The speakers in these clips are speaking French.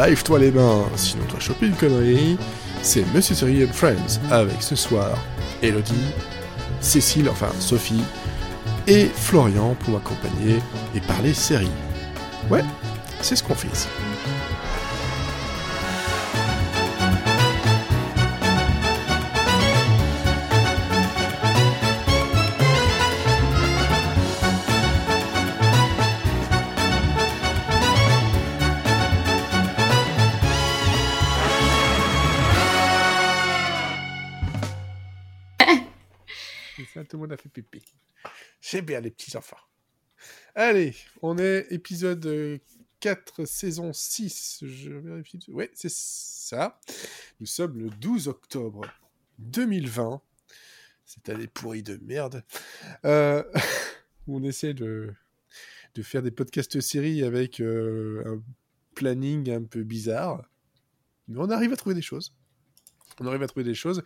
lave-toi les mains, sinon vas choper une connerie. C'est Monsieur Série and Friends avec ce soir Elodie, Cécile, enfin Sophie, et Florian pour m'accompagner et parler série. Ouais, c'est ce qu'on fait. C'est bien les petits enfants. Allez, on est épisode euh, 4, saison 6. Je vérifie. Oui, c'est ça. Nous sommes le 12 octobre 2020. Cette année pourrie de merde. Euh, on essaie de, de faire des podcasts séries avec euh, un planning un peu bizarre. Mais on arrive à trouver des choses. On arrive à trouver des choses.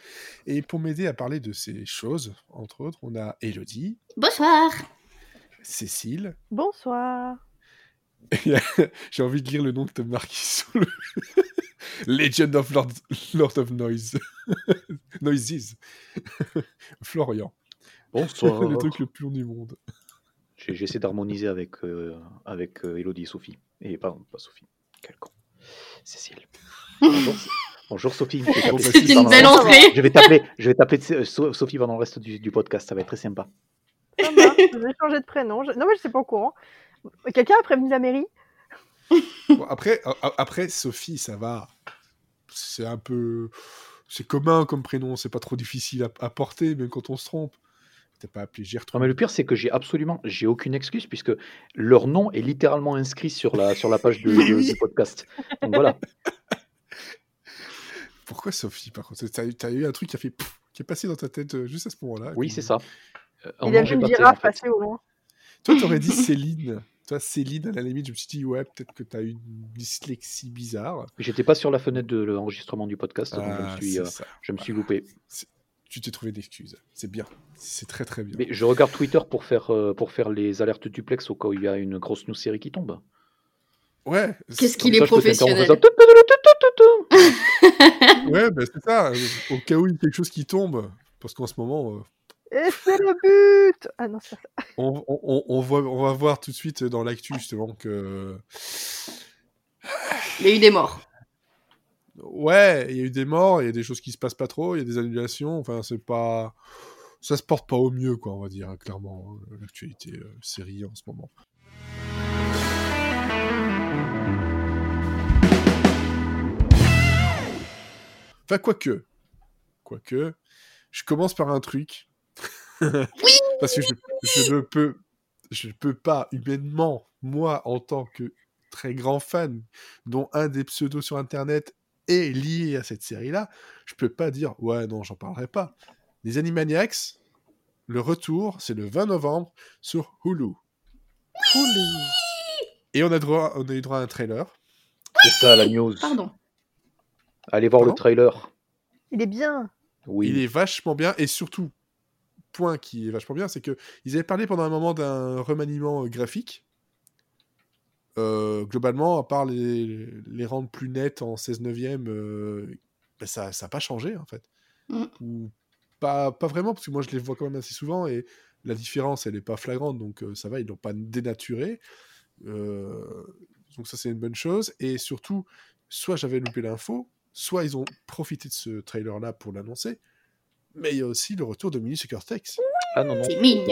Et pour m'aider à parler de ces choses, entre autres, on a Elodie, Bonsoir. Cécile. Bonsoir. J'ai envie de lire le nom que tu as marqué sur le. Legend of Lord, Lord of Noise. Noises. Florian. Bonsoir. le truc le plus long du monde. Essayé d'harmoniser avec, euh, avec euh, Elodie et Sophie. Et pardon, pas Sophie. Quel con. Cécile. Bonjour, Bonjour Sophie. Je vais t'appeler- C'est une belle entrée. Je vais t'appeler, je vais t'appeler euh, So- Sophie pendant le reste du, du podcast. Ça va être très sympa. Ça marche, je vais changer de prénom. Je- Non, mais je sais pas au courant. Quelqu'un a prévenu la mairie? Bon, après, après, Sophie, ça va. C'est un peu. C'est commun comme prénom, c'est pas trop difficile à, à porter, même quand on se trompe. T'as pas appelé Non, Gertrude. mais le pire, c'est que j'ai absolument, j'ai aucune excuse puisque leur nom est littéralement inscrit sur la, sur la page de- de- du podcast. Donc voilà. Pourquoi Sophie, par contre? T'as eu- t'as eu un truc qui a fait. pouf, qui est passé dans ta tête euh, juste à ce moment-là. Oui, c'est ça. Euh, un Il a vu une girafe en fait. passer au loin. Toi, t'aurais dit Céline. Toi, Céline, à la limite, je me suis dit, ouais, peut-être que t'as eu une dyslexie bizarre. J'étais pas sur la fenêtre de l'enregistrement du podcast, donc je Ah, me suis, c'est euh, je me suis loupé. Tu t'es trouvé d'excuses. C'est bien. C'est très très bien. Mais je regarde Twitter pour faire, euh, pour faire les alertes duplex au cas où il y a une grosse news série qui tombe. Ouais. Qu'est-ce qu'il est ça, professionnel. Ouais, bah, c'est ça. Au cas où il y a quelque chose qui tombe. Parce qu'en ce moment, euh, Et c'est le but Ah non, c'est ça. on, on- on- on voit, on va voir tout de suite dans l'actu, justement, que. Il y a eu des morts. Ouais, il y a eu des morts, il y a des choses qui se passent pas trop, il y a des annulations. Enfin, c'est pas. Ça se porte pas au mieux, quoi, on va dire, hein, clairement, hein, l'actualité euh, série en ce moment. Enfin, quoique. Quoique. Je commence par un truc. Parce que je, je ne peux. Je ne peux pas, humainement, moi, en tant que très grand fan, dont un des pseudos sur Internet est lié à cette série-là, je peux pas dire ouais non j'en parlerai pas. Les Animaniacs, le retour c'est le 20 novembre sur Hulu. Et on a droit, on a eu droit à un trailer. C'est ça la news. Pardon. Allez voir le Pardon trailer. Il est bien. Oui. Il est vachement bien et surtout point qui est vachement bien, c'est que ils avaient parlé pendant un moment d'un remaniement euh, graphique. Euh, globalement, à part les, les rendre plus nets en 16 neuvième, euh, ben ça n'a pas changé en fait. Mm. Ou pas, pas vraiment, parce que moi je les vois quand même assez souvent et la différence elle n'est pas flagrante, donc euh, ça va, ils l'ont pas dénaturé. Euh, donc ça c'est une bonne chose. Et surtout, soit j'avais loupé l'info, soit ils ont profité de ce trailer là pour l'annoncer. Mais il y a aussi le retour de Mini Sucker Tex. Ah non, non.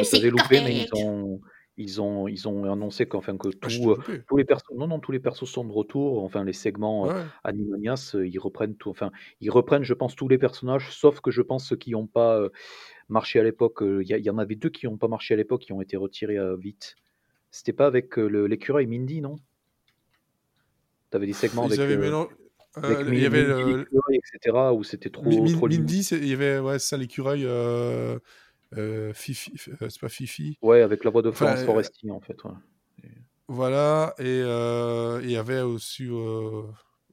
Ça avait loupé, mais ils ont, ils ont, ils ont annoncé qu'enfin que Ah, tout, euh, loupé. tous les persos, non, non, tous les persos sont de retour. Enfin, les segments euh, Ouais. Animanias, euh, ils reprennent tout. Enfin, ils reprennent, je pense, tous les personnages, sauf que je pense ceux qui n'ont pas euh, marché à l'époque. euh, Il y, y en avait deux qui n'ont pas marché à l'époque, qui ont été retirés euh, vite. C'était pas avec euh, l'écureuil Mindy, non? T'avais des segments Ils avec, avaient euh, mélangé. Avec Euh, il y avait Mindy, le- l'écureuil, etc. Où c'était trop, Mi- Mi- trop. Mindy, il y avait ouais, ça l'écureuil. Euh, euh, Fifi, euh, c'est pas Fifi. Ouais, avec la voix de Enfin, Florence euh, Foresti, en fait. ouais. Voilà, et euh, il y avait aussi euh,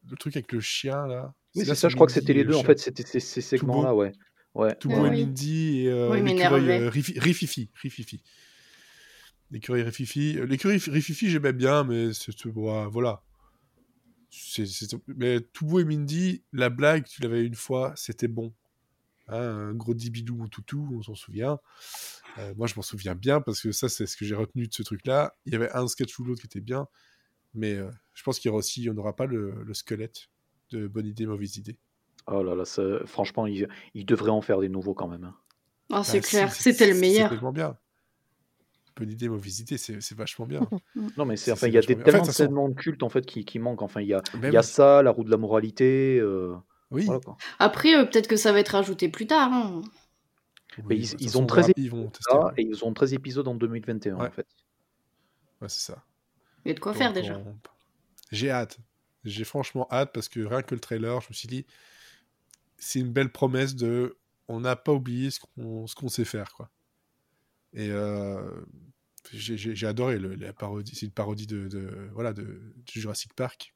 le truc avec le chien là. Oui, c'est ça, je crois que c'était les le deux, en fait, c'était ces, segments-là, ouais. Ouais. Tout Ah beau et oui. Mindy et euh, euh, Rififi. Rififi. L'écureuil Rififi. Euh, L'écureuil Rififi, j'aimais bien, mais c'est voilà. c'est- c'est- Mais tout beau et Mindy, la blague, tu l'avais une fois, c'était bon. Hein, un gros dibidou ou toutou, on s'en souvient. Euh, moi, je m'en souviens bien parce que ça, c'est ce que j'ai retenu de ce truc-là. Il y avait un sketch ou l'autre qui était bien, mais euh, je pense qu'il y aura aussi, on n'aura pas le, le squelette de bonne idée, mauvaise idée. Oh là là, ça- franchement, ils, ils devraient en faire des nouveaux quand même. hein. Ah, c'est Bah, clair, c'était le meilleur. C'est tellement bien. Bonne idée, mauvaise idée, c'est c'est vachement bien. Non, mais c'est enfin, il y a des, bien. En fait, tellement de façon- segments de culte en fait qui, qui manquent. Enfin, il y a, Ben il y a oui. ça, la roue de la moralité. euh, Oui. voilà quoi. Après, euh, peut-être que ça va être rajouté plus tard. hein. Oui, Mais de ils- ont on 13 verra- ils vont tester. Et ils ont 13 épisodes en 2021 Ouais. en fait. Ouais, c'est ça. Il y a de quoi faire déjà. on- J'ai hâte. J'ai franchement hâte parce que rien que le trailer, je me suis dit, c'est une belle promesse de, on n'a pas oublié ce qu'on ce qu'on sait faire, quoi. Et euh, j'ai- adoré la parodie. C'est une parodie de, voilà de, Jurassic Park.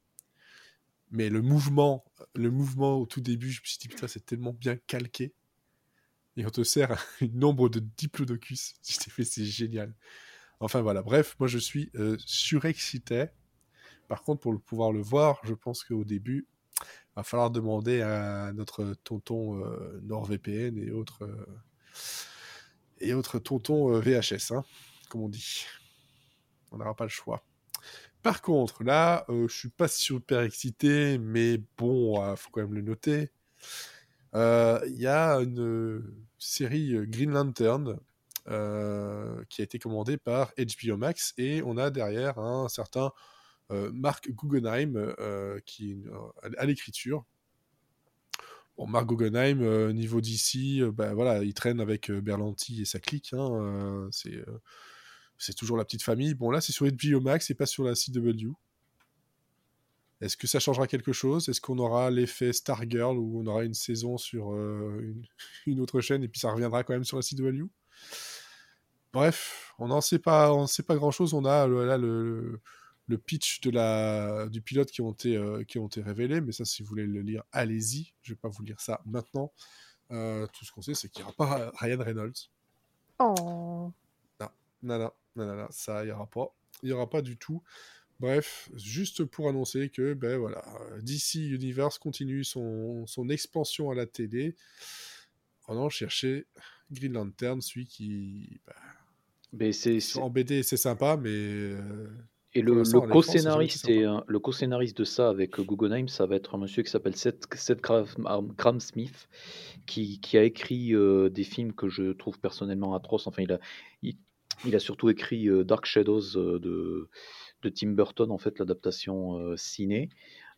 Mais le mouvement, le mouvement au tout début, je me suis dit putain, c'est tellement bien calqué. Et on te sert une nombre de diplodocus. Je c'est génial. Enfin voilà, bref, moi je suis euh, surexcité. Par contre, pour pouvoir le voir, je pense qu'au début, va falloir demander à notre tonton euh, NordVPN et autres et autres tontons euh, VHS, hein, comme on dit. On n'aura pas le choix. Par contre, là, euh, je suis pas super excité, mais bon, il faut quand même le noter. Euh, Il y a une euh, série euh, Green Lantern euh, qui a été commandée par HBO Max et on a derrière un certain euh, Mark Guggenheim euh, qui euh, à l'écriture. Bon, Mark Guggenheim, euh, niveau d'ici, ben voilà, il traîne avec euh, Berlanti et sa clique. hein, euh, c'est euh, toujours la petite famille. Bon, là, c'est sur HBO Max et pas sur la CW. Est-ce que ça changera quelque chose? Est-ce qu'on aura l'effet Stargirl où on aura une saison sur euh, une, autre chaîne et puis ça reviendra quand même sur la CW Bref, on n'en sait pas, pas grand-chose. On a là le pitch de la, du pilote qui ont, été, euh, qui ont été révélés, mais ça, si vous voulez le lire, allez-y. Je vais pas vous lire ça maintenant. Euh, tout ce qu'on sait, c'est qu'il n'y aura pas Ryan Reynolds. Oh. Non, non, non, non, non, ça, il n'y aura pas. Il n'y aura pas du tout. Bref, juste pour annoncer que ben voilà, DC Universe continue son, son expansion à la télé en allant chercher Green Lantern, celui qui ben, Mais c'est, c'est- en BD c'est sympa, mais euh, Et le, co-scénariste euh, le co-scénariste de ça avec euh, Guggenheim, ça va être un monsieur qui s'appelle Seth, Seth Graham, Smith, qui, qui a écrit euh, des films que je trouve personnellement atroces. Enfin, il a, il, il a surtout écrit euh, Dark Shadows euh, de, de Tim Burton, en fait, l'adaptation ciné.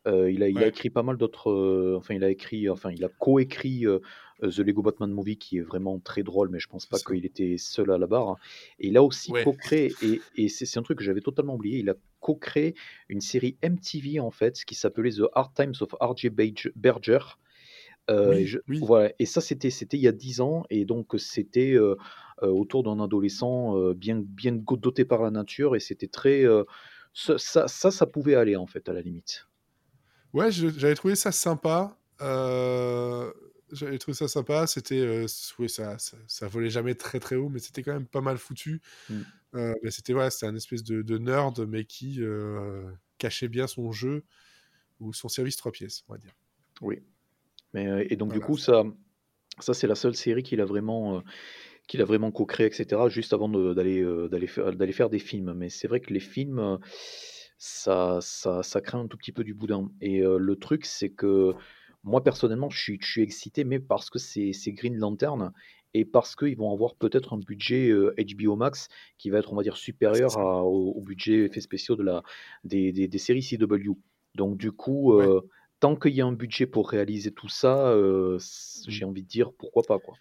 Euh, il, a, il a Ouais. écrit pas mal d'autres. euh, enfin, il a écrit, enfin, il a co-écrit euh, The Lego Batman Movie, qui est vraiment très drôle, mais je pense pas qu'il était seul à la barre. Et il a aussi Ouais. co-créé, et, et c'est un truc que j'avais totalement oublié, il a co-créé une série MTV en fait, qui s'appelait The Hard Times of R.J. Berger- Oui, et je- oui. Voilà, et ça c'était c'était il y a 10 ans, et donc c'était autour d'un adolescent bien, bien doté par la nature, et c'était très. ça, ça pouvait aller en fait, à la limite. Ouais, j'avais trouvé ça sympa. euh, J'avais trouvé ça sympa. C'était, euh, oui, ça, ça, ça volait jamais très très haut, mais c'était quand même pas mal foutu. Mm. Euh, mais c'était ouais, c'était un espèce de, de nerd, mais qui cachait bien son jeu ou son service trois pièces, on va dire. Oui. Mais, et donc, du coup, ça, ça c'est la seule série qu'il a vraiment, qu'il a vraiment co-créé, etc., juste avant d'aller d'aller faire, des films. Mais c'est vrai que les films, ça, ça, ça craint un tout petit peu du boudin. Et euh, le truc, c'est que moi, personnellement, je suis, je suis excité, mais parce que c'est Green Lantern et parce qu'ils vont avoir peut-être un budget euh, HBO Max qui va être, on va dire, supérieur ça. à- au, au budget effets spéciaux de la, des, des, des séries CW. Donc, du coup, Ouais. tant qu'il y a un budget pour réaliser tout ça, euh, c- Mm. j'ai envie de dire pourquoi pas, quoi.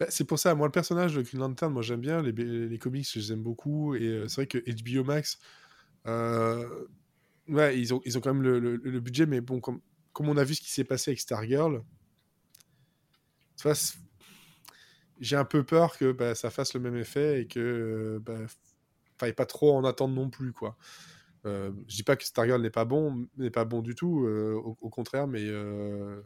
Bah, c'est pour ça, moi, le personnage de Green Lantern, moi, j'aime bien. Les, les comics, je les aime beaucoup. Et c'est vrai que HBO Max, euh, ouais, ils ont, ils ont quand même le, le- budget, mais bon, comme, comme on a vu ce qui s'est passé avec Stargirl, j'ai un peu peur que bah, ça fasse le même effet et que bah, faille pas trop en attendre non plus, quoi. Euh, je dis pas que Stargirl n'est pas bon, n'est pas bon du tout, euh, au, au contraire, mais euh,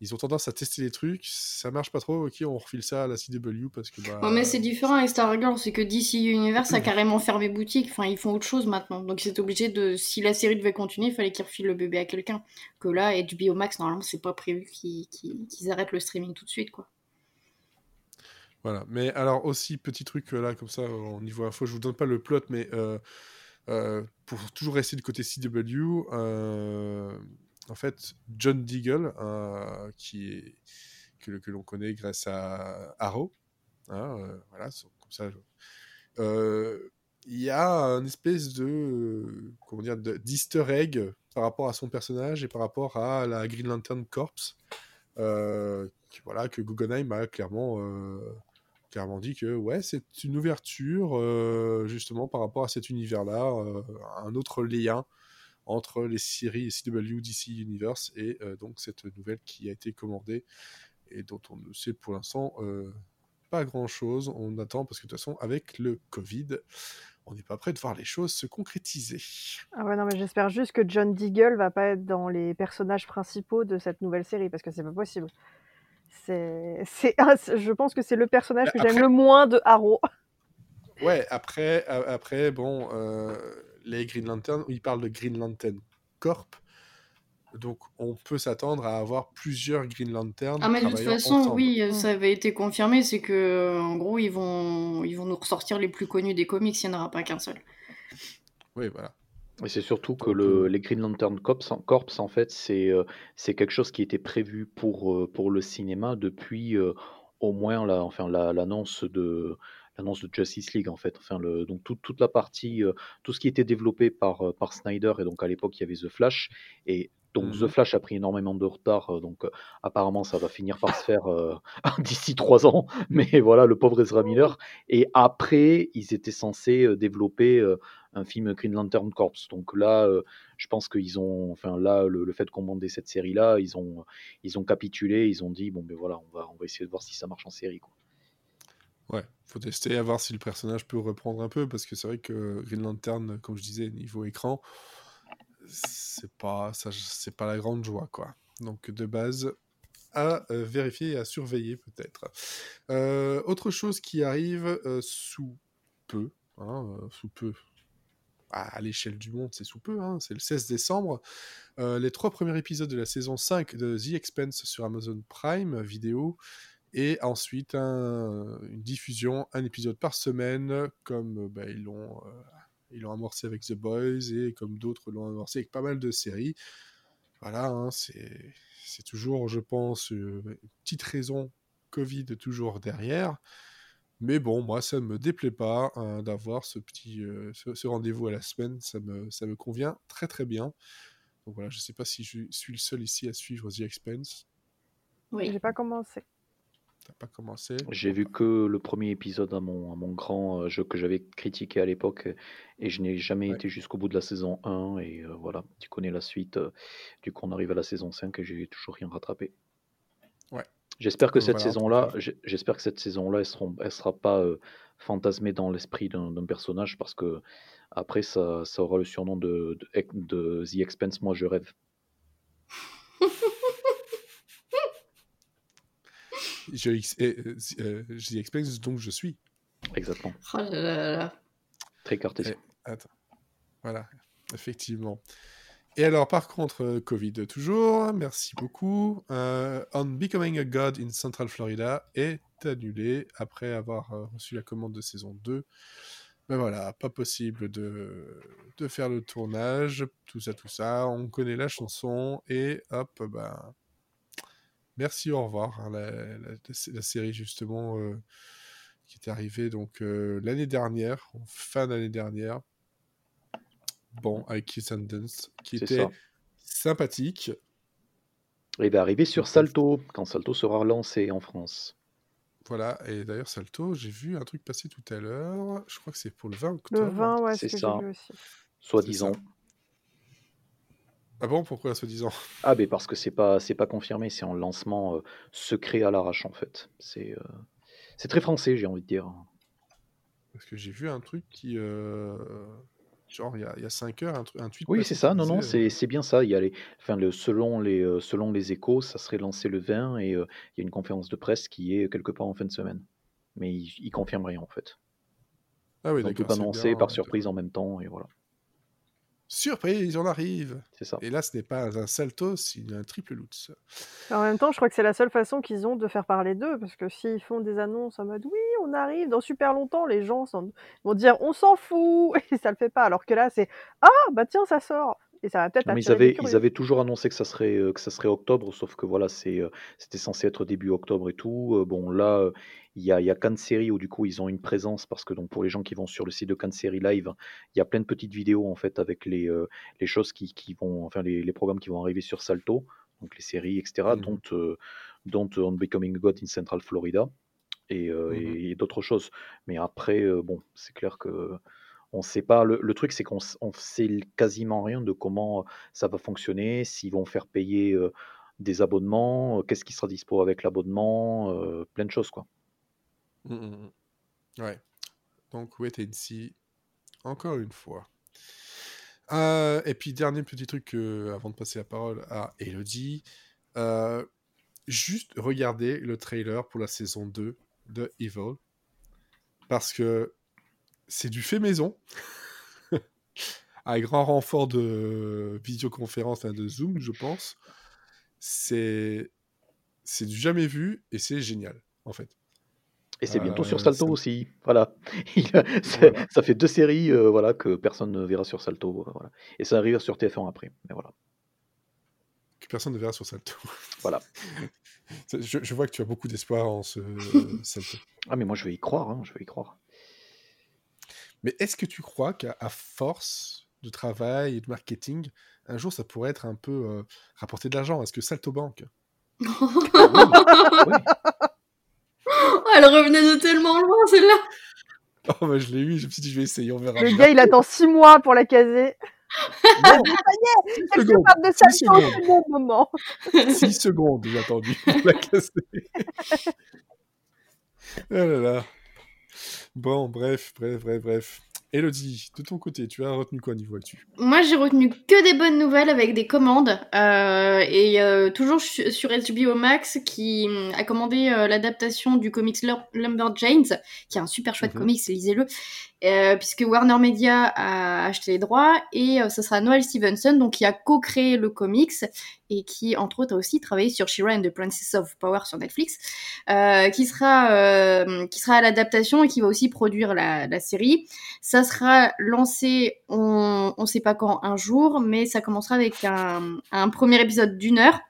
ils ont tendance à tester des trucs, ça marche pas trop, ok, on refile ça à la CW parce que. Bah, Ouais, mais c'est différent avec Stargirl, c'est que DC Universe a carrément fermé boutique, enfin ils font autre chose maintenant. Donc c'est obligé de. Si la série devait continuer, il fallait qu'ils refilent le bébé à quelqu'un. Que là, HBO Max, normalement, c'est pas prévu qu'ils arrêtent le streaming tout de suite, quoi. Voilà. Mais alors aussi, petit truc euh, là, comme ça, au niveau info, je vous donne pas le plot, mais euh, euh, pour toujours rester du côté CW, euh, en fait, John Deagle, qui est, que, l'on connaît grâce à Arrow, hein, euh, voilà, comme ça, euh, il y a un espèce de, comment dire, de- d'easter egg par rapport à son personnage et par rapport à la Green Lantern Corps, euh, voilà, que Guggenheim a clairement clairement dit que ouais, c'est une ouverture justement par rapport à cet univers-là, un autre lien entre les séries CW, DC Universe et euh, donc cette nouvelle qui a été commandée et dont on ne sait pour l'instant euh, pas grand-chose. On attend parce que de toute façon, avec le Covid, on n'est pas prêt de voir les choses se concrétiser. Ah ouais, non, mais j'espère juste que John Deagle va pas être dans les personnages principaux de cette nouvelle série parce que c'est pas possible. C'est, c'est, ah, je pense que c'est le personnage que Après- j'aime le moins de Arrow. Ouais, après, après bon, euh, les Green Lantern, ils parlent de Green Lantern Corp. Donc, on peut s'attendre à avoir plusieurs Green Lantern. Ah mais de toute façon, ensemble. oui, euh, ça avait été confirmé, c'est que euh, en gros ils vont ils vont nous ressortir les plus connus des comics, il n'y en aura pas qu'un seul. Oui, voilà. Et c'est surtout que le, euh, les Green Lantern Corps, en, Corps, en fait, c'est c'est quelque chose qui était prévu pour, pour le cinéma depuis euh, au moins la, enfin, la- l'annonce de l'annonce de Justice League en fait. Enfin, le, donc toute toute la partie, euh, tout ce qui était développé par, euh, par Snyder et donc à l'époque il y avait The Flash et donc Mhm. The Flash a pris énormément de retard. euh, Donc euh, apparemment ça va finir par se faire euh, d'ici trois ans. Mais voilà le pauvre Ezra Miller. Et après ils étaient censés développer euh, un film Green Lantern Corps. Donc là, je pense qu'ils ont, enfin là, le, le fait qu'on mandait cette série-là, ils ont, ils ont capitulé, ils ont dit bon ben voilà, on va, on va essayer de voir si ça marche en série. Quoi. Ouais, faut tester à voir si le personnage peut reprendre un peu, parce que c'est vrai que Green Lantern, comme je disais, niveau écran, c'est pas, ça, c'est pas la grande joie, quoi. Donc, de base, à euh, vérifier et à surveiller, peut-être. Euh, autre chose qui arrive euh, sous peu, hein, sous peu, à, l'échelle du monde, c'est sous peu, hein, c'est le 16 décembre, les trois premiers épisodes de la saison 5 de The Expense sur Amazon Prime vidéo et ensuite un- une diffusion, un épisode par semaine, comme bah, ils l'ont euh, ils l'ont amorcé avec The Boys et comme d'autres l'ont amorcé avec pas mal de séries. Voilà, hein, c'est c'est toujours, je pense, euh, une petite raison Covid toujours derrière. Mais bon, moi, ça ne me déplaît pas hein, d'avoir ce petit euh, ce, ce rendez-vous à la semaine. Ça me, ça me convient très très bien. Donc voilà, je ne sais pas si je suis le seul ici à suivre The Expense. Oui. J'ai pas commencé. T'as pas commencé J'ai vu que le premier épisode à mon, à mon grand euh, jeu que j'avais critiqué à l'époque et je n'ai jamais Ouais. été jusqu'au bout de la saison 1 et euh, voilà, tu connais la suite. euh, du coup, on arrive à la saison 5 et j'ai toujours rien rattrapé. Ouais. J'espère que cette j'ai- j'espère que cette saison-là, elle elle sera pas euh, fantasmée dans l'esprit d'un d'un personnage parce que après ça, ça aura le surnom de, de, de The Expense. Moi, je rêve. Je, euh, euh, The Expense, donc je suis. Exactement. Oh là là là là. Très cartésien. Attends. Voilà, effectivement. Et alors, par contre, euh, Covid toujours, merci beaucoup. Euh, On Becoming a God in Central Florida est annulé après avoir euh, reçu la commande de saison 2. Ben voilà, pas possible de, de faire le tournage, tout ça, tout ça. On connaît la chanson et hop, ben. Merci, au revoir. hein, la, la- la série, justement, euh, qui est arrivée donc euh, l'année dernière, en fin d'année dernière. Bon, avec Keith Sundance, qui C'est était ça. sympathique. Et va arriver sur Salto quand Salto sera relancé en France. Voilà, et d'ailleurs, Salto, j'ai vu un truc passer tout à l'heure. Je crois que c'est pour le 20 Le octobre. 20, ouais, C'est c'est ce que ça. j'ai vu aussi. Soi-disant. Ah bon, pourquoi soi-disant? Ah ben parce que c'est pas c'est pas confirmé, c'est en lancement euh, secret à l'arrache en fait. C'est euh, c'est très français, j'ai envie de dire. Parce que j'ai vu un truc qui, euh, genre il y a, il y a 5 heures, un, un tweet. Oui, c'est ça. Non, non, c'est c'est bien ça. Il y a les, enfin, le, selon les, selon les échos, ça serait lancé le 20 et il y a une conférence de presse qui est quelque part en fin de semaine. Mais il, il confirme rien en fait. Ah oui, Ils ont tout annoncé par surprise en même temps et voilà. Surprise, on arrive. Ça. Et là, ce n'est pas un salto, c'est un triple loot. En même temps, je crois que c'est la seule façon qu'ils ont de faire parler d'eux, parce que s'ils font des annonces en mode oui, on arrive dans super longtemps, les gens vont dire on s'en fout, et ça le fait pas. Alors que là, c'est ah bah tiens, ça sort, et ça va peut-être Non, mais ils avaient, ils avaient toujours annoncé que ça serait, euh, que ça serait octobre, sauf que voilà, c'est, euh, c'était censé être début octobre et tout. Euh, bon, là, il y a, y a Cannes Série où du coup ils ont une présence parce que donc pour les gens qui vont sur le site de Cannes Série Live, il y a plein de petites vidéos en fait avec les, les choses qui, qui vont, enfin les, les programmes qui vont arriver sur Salto, donc les séries, etc. Mhm. Dont, euh, dont On Becoming God in Central Florida et, euh, et d'autres choses. Mais après, euh, bon, c'est clair que on sait pas. Le, truc, c'est qu'on on sait quasiment rien de comment ça va fonctionner, s'ils vont faire payer des abonnements, qu'est-ce qui sera dispo avec l'abonnement, plein de choses quoi. Mm, mm, mm. Ouais. Donc, wait and see, encore une fois. Euh, et puis, dernier petit truc avant de passer la parole à Elodie. Euh, juste regardez le trailer pour la saison 2 de Evil. Parce que c'est du fait maison. à grand renfort de visioconférence, enfin, de Zoom, je pense. C'est c'est du jamais vu et c'est génial, en fait. Et c'est bientôt sur Euh, Salto aussi. Voilà. Ça fait deux séries euh, voilà, que personne ne verra sur Salto. euh, voilà. Et ça arrive sur TF1 après. Mais voilà. que personne ne verra sur Salto. Voilà. je, je vois que tu as beaucoup d'espoir en ce Salto. Ah mais moi je vais y croire, hein, je vais y croire. Mais est-ce que tu crois qu'à force de travail et de marketing, un jour ça pourrait être un peu euh, rapporter de l'argent? Est-ce que Salto Bank Oui. Oh, elle revenait de tellement loin, celle-là. Oh, bah, je l'ai eu, je me suis dit, je vais essayer, on verra. Le gars, il attend six mois pour la caser. Non, six Elle secondes, parle de six Salto, secondes. bon moment. 6 secondes, j'ai attendu pour la casser. oh là là. Bon, bref, bref, bref, bref. Elodie, de ton côté, tu as retenu quoi niveau actu? Moi, j'ai retenu que des bonnes nouvelles avec des commandes. Euh, et euh, toujours su- sur HBO Max, qui hum, a commandé euh, l'adaptation du comics Lumberjanes, qui est un super chouette Mhm. comics, lisez-le. Euh, puisque Warner Media a acheté les droits et euh, ce sera Noel Stevenson donc qui a co-créé le comics et qui entre autres a aussi travaillé sur She-Ra and the Princess of Power sur Netflix euh, qui sera euh, qui sera à l'adaptation et qui va aussi produire la, la série. Ça sera lancé on on sait pas quand un jour mais ça commencera avec un, un premier épisode d'une heure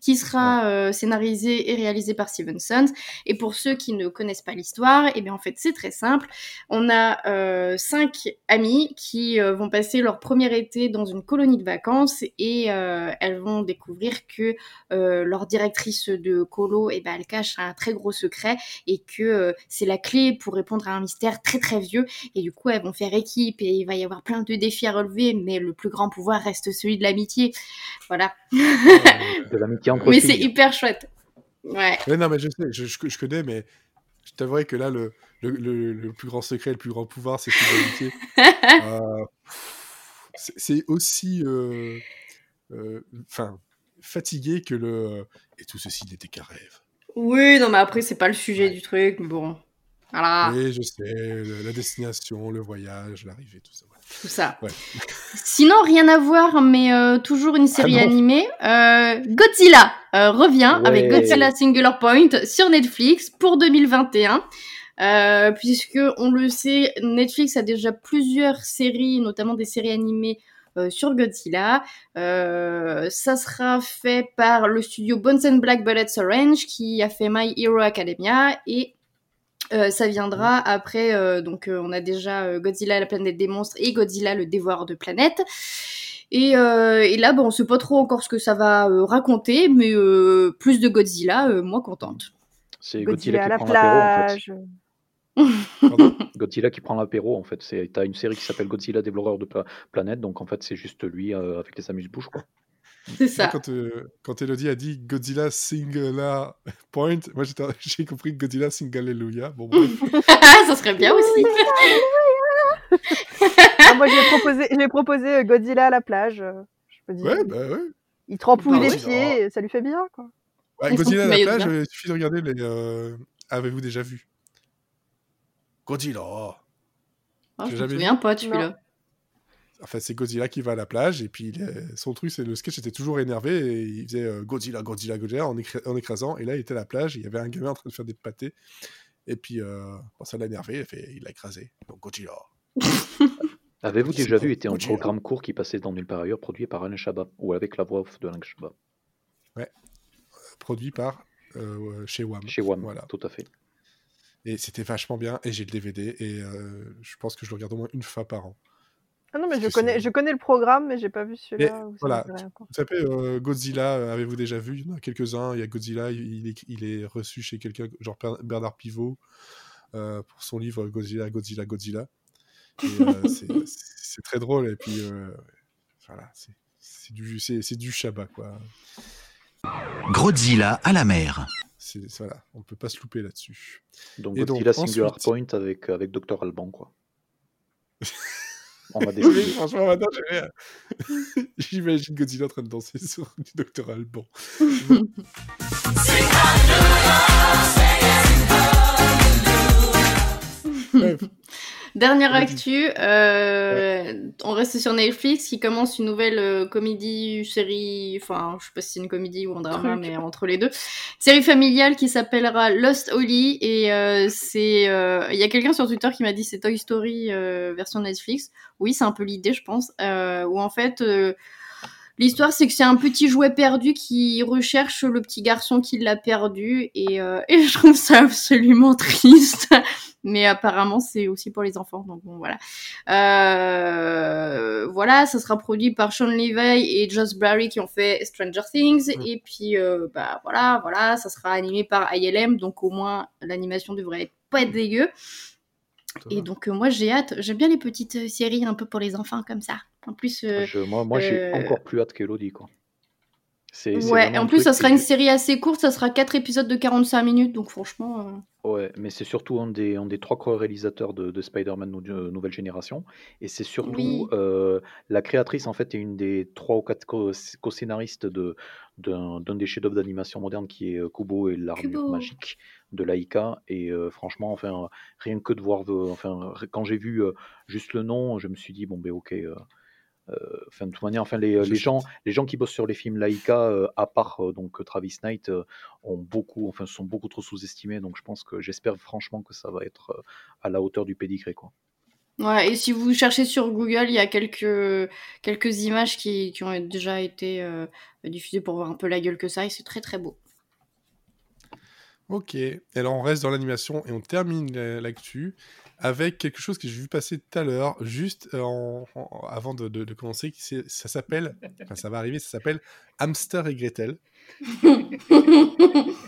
qui sera euh, scénarisé et réalisé par Stevenson. Et pour ceux qui ne connaissent pas l'histoire, eh bien en fait c'est très simple. On a euh, cinq amies qui euh, vont passer leur premier été dans une colonie de vacances et euh, elles vont découvrir que leur directrice de colo, eh ben elle cache un très gros secret et que c'est la clé pour répondre à un mystère très très vieux. Et du coup elles vont faire équipe et il va y avoir plein de défis à relever, mais le plus grand pouvoir reste celui de l'amitié. Voilà. De l'amitié entre Mais filles. c'est hyper chouette. Ouais. Ouais, non, mais je sais, je, je- je connais, mais je t'avouerai que là, le, le, le- le plus grand secret, le plus grand pouvoir, c'est l'humanité. Euh, c'est aussi, euh, euh, enfin, fatigué que le. Et tout ceci n'était qu'un rêve. Oui, non, mais après, c'est pas le sujet du truc, mais bon. Voilà, Oui, je sais, le- la destination, le voyage, l'arrivée, tout ça. Tout ça. Ouais. Sinon, rien à voir, mais euh, toujours une série Ah animée. Euh, Godzilla euh, revient Ouais. avec Godzilla Singular Point sur Netflix pour 2021. Euh, puisque on le sait, Netflix a déjà plusieurs séries, notamment des séries animées euh, sur Godzilla. Euh, ça sera fait par le studio Bones and Black Bullets Orange qui a fait My Hero Academia et euh, ça viendra après, euh, donc euh, on a déjà euh, Godzilla la planète des monstres et Godzilla le dévoreur de planètes. Et, euh, et là, bon, on sait pas trop encore ce que ça va euh, raconter, mais euh, plus de Godzilla, euh, moi contente. C'est Godzilla Godzilla à qui la prend l'apéro en fait. Godzilla qui prend l'apéro en fait. C'est t'as une série qui s'appelle Godzilla dévoreur de pla- planète, donc en fait c'est juste lui euh, avec les amuse-bouches quoi. C'est ça. Quand, euh, quand Elodie a dit Godzilla Singular Point, moi j'ai compris Godzilla Single Hallelujah. Bon, bref. ça serait bien aussi. Ah, moi, j'ai proposé, j'ai proposé euh, Godzilla à la plage. euh, Je me dis, Ouais, bah ouais. il trempouille Bah les ouais. pieds, ça lui fait bien, quoi. Ouais, Godzilla à la plage, il suffit de regarder les. euh, Avez-vous déjà vu? Godzilla J'ai je me souviens pas de celui-là. Enfin, c'est Godzilla qui va à la plage, et puis il est- son truc, c'est le sketch était toujours énervé, et il faisait euh, Godzilla, Godzilla, Godzilla en, écra- en écrasant, et là, il était à la plage, il y avait un gamin en train de faire des pâtés, et puis euh, bon, ça l'a énervé, il fait- il l'a écrasé. Donc Godzilla. Avez-vous déjà vu était un Godzilla. programme court qui passait dans Nulle part ailleurs, produit par Alain Chabat, ou avec la voix off de Alain Chabat, Produit par euh, chez WAM. chez WAM, Voilà. tout à fait. Et c'était vachement bien, et j'ai le DVD, et euh, je pense que je le regarde au moins une fois par an. Ah non, mais je connais, c'est- je connais le programme, mais j'ai pas vu celui-là. voilà. Vous savez, euh, Godzilla, euh, avez-vous déjà vu? Il y en a quelques-uns. Il y a Godzilla, il est, il est reçu chez quelqu'un, genre Bernard Pivot, euh, pour son livre Godzilla, Godzilla, Godzilla. Euh, c'est- très drôle. Et puis, euh, voilà, c'est du, Shabbat, quoi. Godzilla à la mer. Voilà, on peut pas se louper là-dessus. Donc Et donc, Godzilla Singular ensuite- Point avec, avec Dr. Alban, quoi. On va Oui, franchement, maintenant, j'imagine Godzilla en train de danser sur du Dr. Alban. Bref, Dernière actu, euh, on reste sur Netflix qui commence une nouvelle euh, comédie, série, enfin je sais pas si c'est une comédie ou un drama, Truc. mais entre les deux. Série familiale qui s'appellera Lost Holly et euh, c'est, euh, il y a quelqu'un sur Twitter qui m'a dit c'est Toy Story euh, version Netflix. Oui, c'est un peu l'idée, je pense, euh, où en fait. L'histoire, c'est que c'est un petit jouet perdu qui recherche le petit garçon qui l'a perdu et, euh, et je trouve ça absolument triste. Mais apparemment, c'est aussi pour les enfants. Donc bon, voilà. Euh, voilà, ça sera produit par Sean Levy et Josh Barry qui ont fait Stranger Things. Et puis, euh, bah voilà, voilà, ça sera animé par ILM. Donc au moins, l'animation devrait être pas être dégueu. Et donc moi, j'ai hâte. J'aime bien les petites séries un peu pour les enfants comme ça. En plus, euh, Je- moi, moi j'ai euh, encore plus hâte qu'Elodie, quoi. C'est, ouais. vraiment En plus, ça que sera une série assez courte. Ça sera 4 épisodes de 45 minutes. Donc franchement. euh, Ouais, mais c'est surtout un des, un des trois co-réalisateurs de, de Spider-Man nou- Nouvelle Génération. Et c'est surtout Oui. euh, la créatrice, en fait, est une des trois ou quatre co- co-scénaristes de, d'un, d'un des chefs-d'œuvre d'animation moderne qui est Kubo et l'armure magique de Laika. Et euh, franchement, enfin, rien que de voir, enfin, quand j'ai vu juste le nom, je me suis dit, bon, ben ok. Euh, euh, Enfin, de toute manière, enfin, les, sais. gens, les gens qui bossent sur les films Laika, euh, à part euh, donc Travis Knight, euh, ont beaucoup, enfin, sont beaucoup trop sous-estimés. Donc, je pense que j'espère franchement que ça va être euh, à la hauteur du pédigré, quoi. Ouais, et si vous cherchez sur Google, il y a quelques, quelques images qui, qui ont déjà été euh, diffusées pour voir un peu la gueule que ça, et c'est très très beau. Ok, alors on reste dans l'animation et on termine la- l'actu avec quelque chose que j'ai vu passer tout à l'heure, juste euh, en- en- avant de, de- de commencer. Ça s'appelle, enfin ça va arriver, ça s'appelle Hamster et Gretel.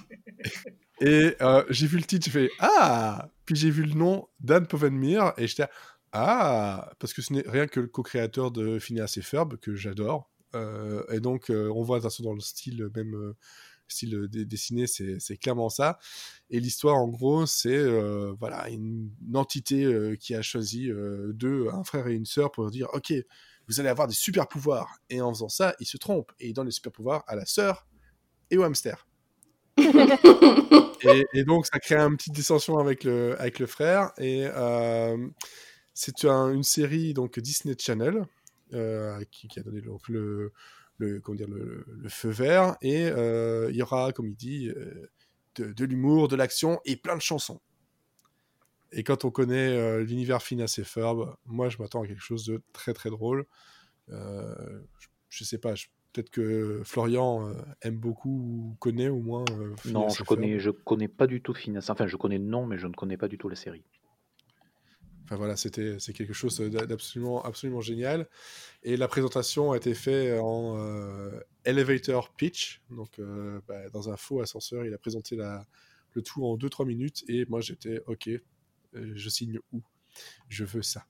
Et euh, j'ai vu le titre, j'ai fait Ah Puis j'ai vu le nom d'Anne Povenmire et j'étais Ah Parce que ce n'est rien que le co-créateur de Phineas et Ferb, que j'adore. Euh, et donc, euh, on voit dans le style, même style dessiné, c'est clairement ça. Et l'histoire, en gros, c'est euh, voilà, une, une entité euh, qui a choisi euh, deux, un frère et une sœur pour dire Ok, vous allez avoir des super pouvoirs. Et en faisant ça, il se trompe et il donne les super pouvoirs à la sœur et au hamster. Et, et donc, ça crée une petite dissension avec le, avec le frère. Et c'est un- une série donc Disney Channel qui, qui a donné donc, le, le, comment dire, le, le feu vert. Et euh, il y aura, comme il dit, euh, de, de l'humour, de l'action et plein de chansons. Et quand on connaît euh, l'univers Phineas et Ferb, moi, je m'attends à quelque chose de très très drôle. Euh, je, je sais pas, peut-être que Florian euh, aime beaucoup ou connaît au moins. Non, je Ferb. connais, je connais pas du tout Phineas. Enfin, je connais le nom, mais je ne connais pas du tout la série. Voilà, c'était c'est quelque chose d'a- d'absolument absolument génial. Et la présentation a été faite en euh, elevator pitch, donc euh, bah, dans un faux ascenseur. Il a présenté le tout en 2-3 minutes et moi j'étais ok, euh, je signe où? Je veux ça.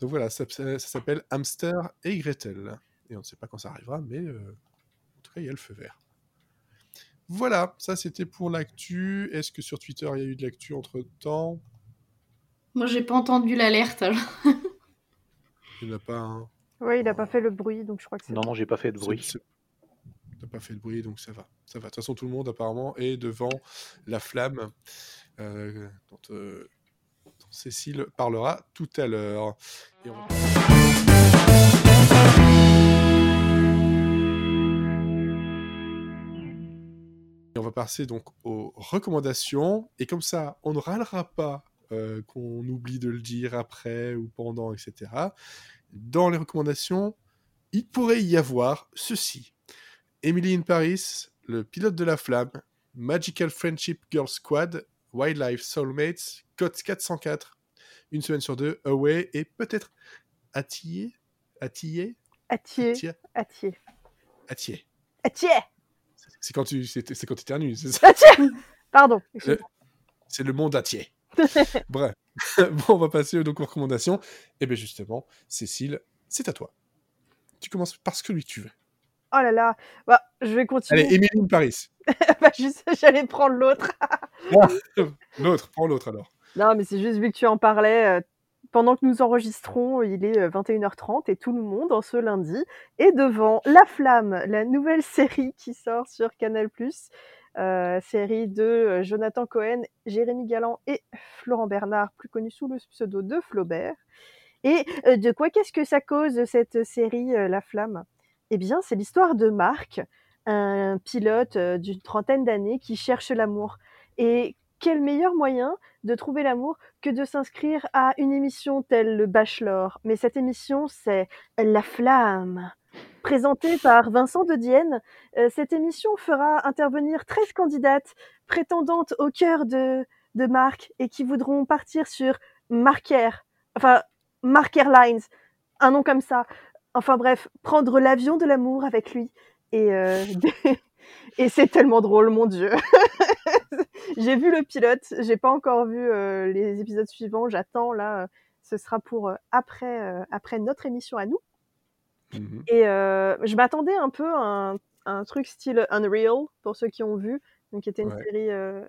Donc voilà, ça, s'appelle Hamster et Gretel. Et on ne sait pas quand ça arrivera, mais en tout cas il y a le feu vert. Voilà, ça c'était pour l'actu. Est-ce que sur Twitter il y a eu de l'actu entre temps Moi, j'ai pas entendu l'alerte. alors. Il n'a pas un. Ouais, il a pas fait le bruit, donc je crois que c'est. Non, non, j'ai pas fait de bruit. Il n'a pas fait de bruit, donc ça va. Ça va. De toute façon, tout le monde apparemment est devant la flamme euh, dont, euh, dont Cécile parlera tout à l'heure. Et on- Et on va passer donc aux recommandations. Et comme ça, on ne râlera pas euh, qu'on oublie de le dire après ou pendant, etc. Dans les recommandations, il pourrait y avoir ceci. Emily in Paris, Le pilote de la flamme, Magical Friendship Girl Squad, Wildlife Soulmates, Code 404, Une semaine sur deux, Away et peut-être Attier? Attier? Atier, Attier Atier, Attier. Atier, C'est quand tu c'est quand tu éternues, c'est ça? Atier. Pardon. C'est le monde Attier. Bref. bon, on va passer donc aux recommandations. Et bien justement, Cécile, c'est à toi. Tu commences par ce que lui tu veux. Oh là là. Bah, je vais continuer. Allez, Emily in Paris. Bah, juste, j'allais prendre l'autre. L'autre, prends l'autre alors. Non, mais c'est juste vu que tu en parlais. euh, pendant que nous enregistrons, il est euh, 21h30 et tout le monde, en ce lundi, est devant La Flamme, la nouvelle série qui sort sur Canal+. Euh, série de euh, Jonathan Cohen, Jérémy Galland et Florent Bernard, plus connu sous le pseudo de Flaubert. Et euh, de quoi qu'est-ce que ça cause cette série La Flamme? Eh bien, c'est l'histoire de Marc, un pilote d'une trentaine d'années qui cherche l'amour. Et quel meilleur moyen de trouver l'amour que de s'inscrire à une émission telle le Bachelor? Mais cette émission, c'est La Flamme. Présentée par Vincent de Dienne, euh, cette émission fera intervenir 13 candidates prétendantes au cœur de, de et qui voudront partir sur Marker, enfin Marker Lines, un nom comme ça. Enfin bref, prendre l'avion de l'amour avec lui. Et, euh, et c'est tellement drôle, mon Dieu. j'ai vu le pilote, j'ai pas encore vu euh, les épisodes suivants. J'attends là, ce sera pour après après notre émission à nous. Mhm. Et euh, je m'attendais un peu à un, à un truc style Unreal pour ceux qui ont vu, donc qui était une Ouais. série euh,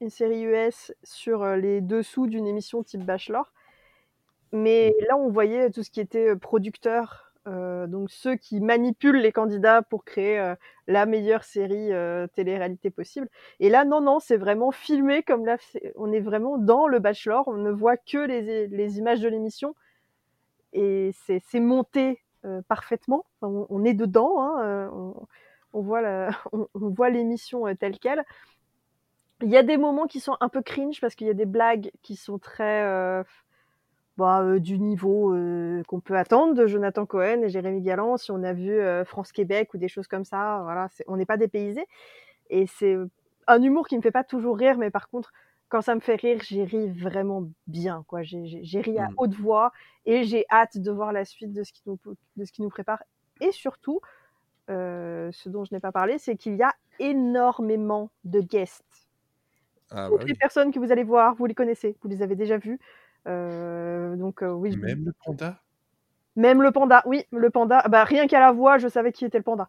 une série US sur euh, les dessous d'une émission type Bachelor. Mais là, on voyait tout ce qui était producteur, euh, donc ceux qui manipulent les candidats pour créer euh, la meilleure série euh, télé-réalité possible. Et là, non, non, c'est vraiment filmé comme là, on est vraiment dans le Bachelor, on ne voit que les, les images de l'émission et c'est monté parfaitement. Enfin, on, est dedans, hein, euh, on, voit l'émission euh, telle quelle. Il y a des moments qui sont un peu cringe parce qu'il y a des blagues qui sont très euh, bah, euh, du niveau euh, qu'on peut attendre de Jonathan Cohen et Jérémy Galland. Si on a vu euh, France-Québec ou des choses comme ça, voilà, on n'est pas dépaysé. Et c'est un humour qui me fait pas toujours rire, mais par contre, quand ça me fait rire, j'ai ri vraiment bien. quoi. J'ai ri à Mm. haute voix et j'ai hâte de voir la suite de ce qui nous, de ce qui nous prépare. Et surtout, euh, ce dont je n'ai pas parlé, c'est qu'il y a énormément de guests. Ah Toutes bah les personnes que vous allez voir, vous les connaissez, vous les avez déjà vues. Euh, donc euh, oui, Même le panda? même le panda, oui, le panda. Bah, rien qu'à la voix, je savais qui était le panda.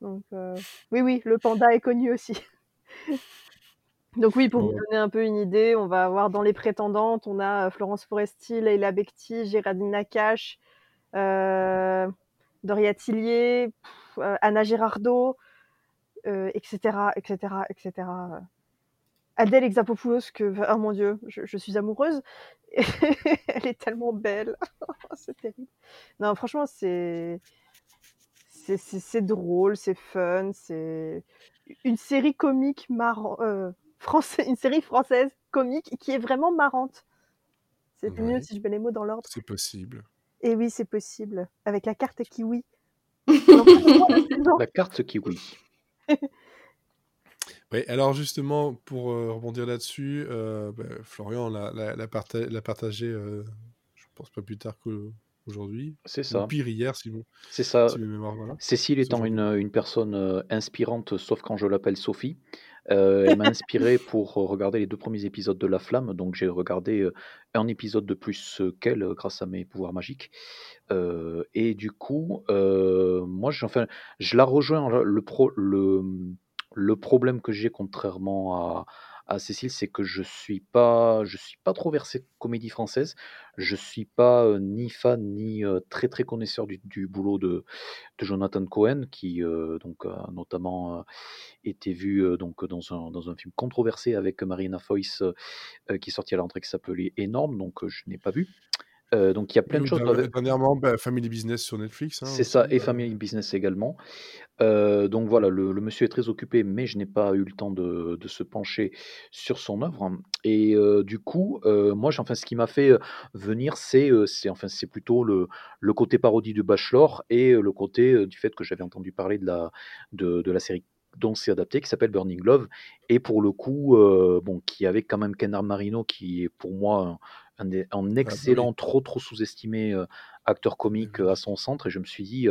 Donc oui, oui, le panda est connu aussi. Donc oui, pour vous donner un peu une idée, on va avoir dans les prétendantes, on a euh, Florence Foresti, Leila Bekti, Géraldine Nakache, euh, Doria Tillier, pff, euh, Anna Girardot, euh, etc., etc., etc. Adèle Exapopoulos, que, oh mon dieu, je, je suis amoureuse. Elle est tellement belle. c'est terrible. Non, franchement, c'est c'est- c'est c'est drôle, c'est fun, c'est une série comique marrant, euh, français, une série française comique qui est vraiment marrante. C'est Ouais. mieux si je mets les mots dans l'ordre. C'est possible. Et oui, c'est possible. Avec la carte kiwi. La carte kiwi. Oui, alors justement, pour euh, rebondir là-dessus, euh, bah, Florian l'a l'a- l'a parta- l'a partagé, euh, je pense pas plus tard qu'aujourd'hui. C'est Ou ça. pire hier, si, vous, C'est ça. si mes mémoires voilà. Cécile étant une, une personne euh, inspirante, sauf quand je l'appelle Sophie, euh, elle m'a inspiré pour regarder les deux premiers épisodes de La Flamme. Donc j'ai regardé euh, un épisode de plus euh, qu'elle grâce à mes pouvoirs magiques. Euh, et du coup, euh, moi, je, enfin, je la rejoins. Le, pro, le, le problème que j'ai, contrairement à, à Cécile, c'est que je suis pas, je suis pas trop versé comédie française. Je suis pas ni fan ni très très connaisseur du, du boulot de, Jonathan Cohen, qui donc a notamment été vu donc dans un, dans un film controversé avec Marina Foïs qui est sorti à l'entrée qui s'appelait Énorme, donc je n'ai pas vu. Euh, donc il y a plein de choses. Dernièrement, bah, Family Business sur Netflix. Hein, c'est ça, et Family Business également. Euh, donc voilà, le, monsieur est très occupé, mais je n'ai pas eu le temps de, de se pencher sur son œuvre. Et euh, du coup, moi, enfin, ce qui m'a fait venir, c'est enfin, c'est plutôt le, le côté parodie du Bachelor et le côté du fait que j'avais entendu parler de la, de, de la série dont c'est adapté, qui s'appelle Burning Love, et pour le coup, bon, qui avait quand même Ken Marino, qui est pour moi un, un ah bah excellent, trop trop sous-estimé acteur comique à son centre. Et je me suis dit,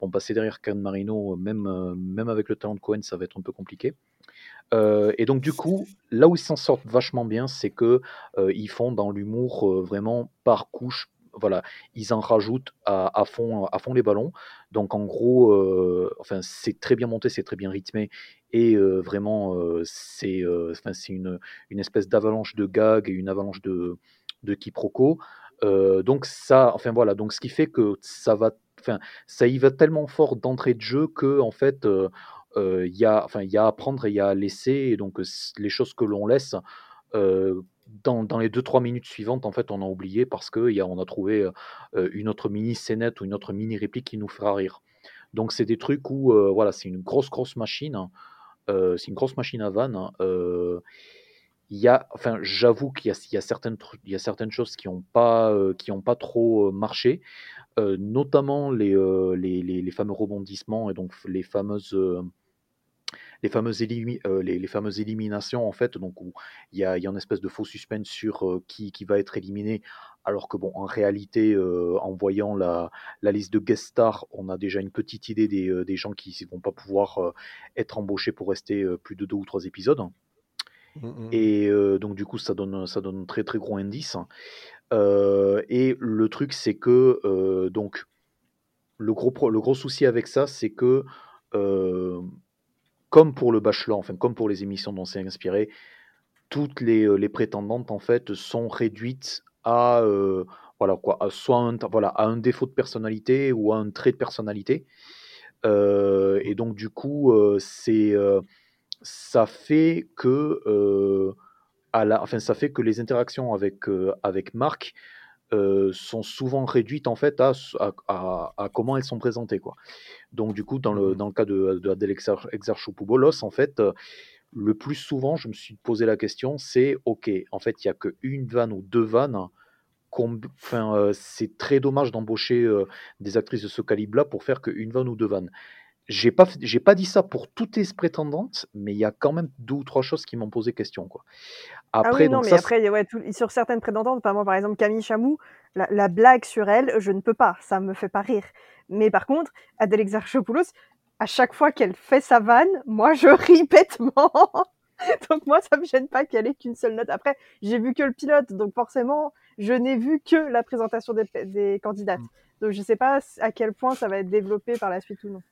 bon, passer derrière Ken Marino, même, même avec le talent de Cohen, ça va être un peu compliqué. et donc du coup, là où ils s'en sortent vachement bien, c'est que ils font dans l'humour vraiment par couche. Voilà, ils en rajoutent à, fond, à fond les ballons. Donc en gros, enfin c'est très bien monté, c'est très bien rythmé et vraiment c'est, enfin c'est une, une espèce d'avalanche de gags et une avalanche de, de quiproquo. Euh, donc ça, enfin voilà, donc ce qui fait que ça va, enfin ça y va tellement fort d'entrée de jeu que en fait euh, euh, il y a, enfin il y a à prendre et il y a à laisser. Et donc les choses que l'on laisse dans, dans, les 2-3 minutes suivantes, en fait, on a oublié parce que y a, a trouvé une autre mini scénette ou une autre mini réplique qui nous fera rire. Donc c'est des trucs où voilà, c'est une grosse grosse machine. Hein. c'est une grosse machine à vanne. Il y a, enfin, j'avoue qu'il y, a, certaines, il y a certaines choses qui n'ont pas, euh, pas trop euh, marché, euh, notamment les, les, les, fameux rebondissements et donc les fameuses, les fameuses, les, les, fameuses éliminations en fait, donc où il y a, il y a une espèce de faux suspense sur qui, qui va être éliminé, alors que bon, en réalité, en voyant la, la, liste de guest stars, on a déjà une petite idée des, des gens qui ne vont pas pouvoir être embauchés pour rester plus de deux ou trois épisodes. Mmh, mmh, mmh. Et donc du coup, ça donne, ça donne un très très gros indice. et le truc, c'est que donc le gros, le gros souci avec ça, c'est que comme pour le bachelor, enfin comme pour les émissions dont c'est inspiré, toutes les, les, prétendantes en fait sont réduites à voilà quoi, soit un, voilà, à un défaut de personnalité ou à un trait de personnalité. et donc du coup, c'est ça fait que euh, à la, enfin, ça fait que les interactions avec, euh, avec Marc euh, sont souvent réduites en fait à, à, à, comment elles sont présentées quoi. Donc du coup dans le, mmh dans le cas de, de Adèle Exarchopoulos en fait le plus souvent je me suis posé la question c'est ok en fait il y a que une vanne ou deux vannes Enfin, c'est très dommage d'embaucher des actrices de ce calibre-là pour faire qu'une vanne ou deux vannes. J'ai pas, j'ai pas dit ça pour toutes les prétendantes, mais il y a quand même deux ou trois choses qui m'ont posé question, quoi. Après, ah oui, non, mais après, ouais, sur certaines prétendantes, notamment par exemple Camille Chamou, la, blague sur elle, je ne peux pas, ça me fait pas rire. Mais par contre, Adèle Exarchopoulos, à chaque fois qu'elle fait sa vanne, moi je ris bêtement. donc moi, ça me gêne pas qu'elle ait qu'une seule note. Après, j'ai vu que le pilote, donc forcément, je n'ai vu que la présentation des, des candidates. Mmh. Donc je sais pas à quel point ça va être développé par la suite ou non.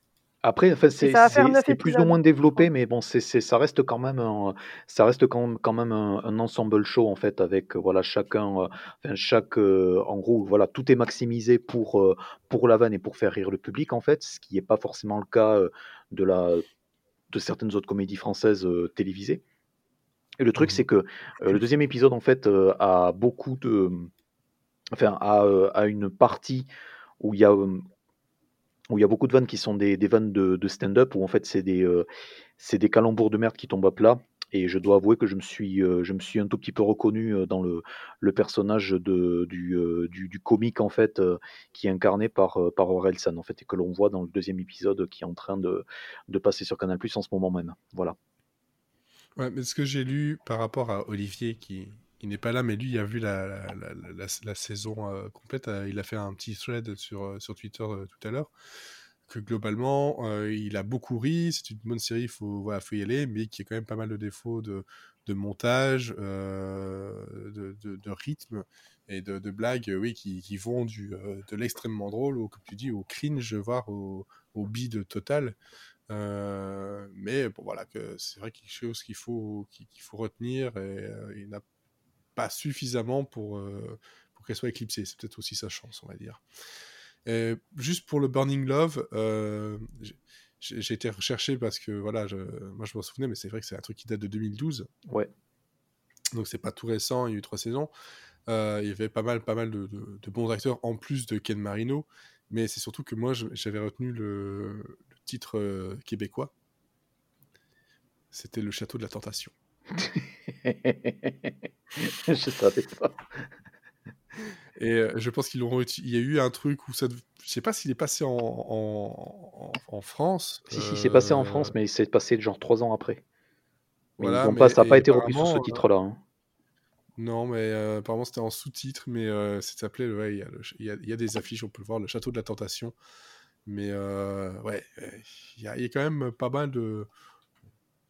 Après, enfin, c'est plus ou moins développé, mais bon, c'est ça reste quand même un, ça reste quand, quand même un, ensemble show en fait, avec voilà chacun, enfin, chaque, euh, en gros, voilà, tout est maximisé pour euh, pour la vanne et pour faire rire le public en fait, ce qui n'est pas forcément le cas de la de certaines autres comédies françaises télévisées. Et le truc, mmh c'est que le deuxième épisode en fait a beaucoup de, enfin, a, a une partie où il y a où il y a beaucoup de vannes qui sont des, des vannes de, stand-up, où en fait c'est des, euh, des calembours de merde qui tombent à plat. Et je dois avouer que je me suis, euh, je me suis un tout petit peu reconnu euh, dans le, le personnage de, du, du, du, comique en fait, qui est incarné par, par Orelsan en fait, et que l'on voit dans le deuxième épisode qui est en train de, de passer sur Canal Plus en ce moment même. Voilà. Ouais, mais ce que j'ai lu par rapport à Olivier qui, il n'est pas là, mais lui, il a vu la, la, saison euh, complète. Euh, il a fait un petit thread sur, euh, sur Twitter tout à l'heure. Que globalement, il a beaucoup ri. C'est une bonne série, il faut, voilà, faut y aller, mais qui a quand même pas mal de défauts de, de montage, de, de, rythme et de, blagues oui, qui, qui vont du, de l'extrêmement drôle, au, comme tu dis, au cringe, voire au, au bide total. mais bon, voilà, que c'est vrai quelque chose qu'il faut, faut retenir et n'a pas suffisamment pour, pour qu'elle soit éclipsée. C'est peut-être aussi sa chance, on va dire. Et juste pour le Burning Love, j'ai été recherché parce que voilà, je, moi je m'en souvenais, mais c'est vrai que c'est un truc qui date de 2012. Ouais. Donc c'est pas tout récent, il y a eu trois saisons. Euh, il y avait pas mal, pas mal de, de, bons acteurs en plus de Ken Marino, mais c'est surtout que moi j'avais retenu le, le titre euh, québécois. C'était le Château de la Tentation. je savais pas. Et euh, je pense qu'ils l'ont. Il y a eu un truc où ça. Je sais pas s'il est passé en, en, en France. Si, si, c'est passé en France, mais c'est passé genre trois ans après. voilà, pas, ça n'a pas été repris sur ce euh, titre-là. Hein. Non, mais euh, apparemment c'était en sous-titre, mais euh, ça s'appelait. Ouais, il y, a y, a des affiches, on peut le voir, le Château de la Tentation. Mais ouais, il y, a quand même pas mal de,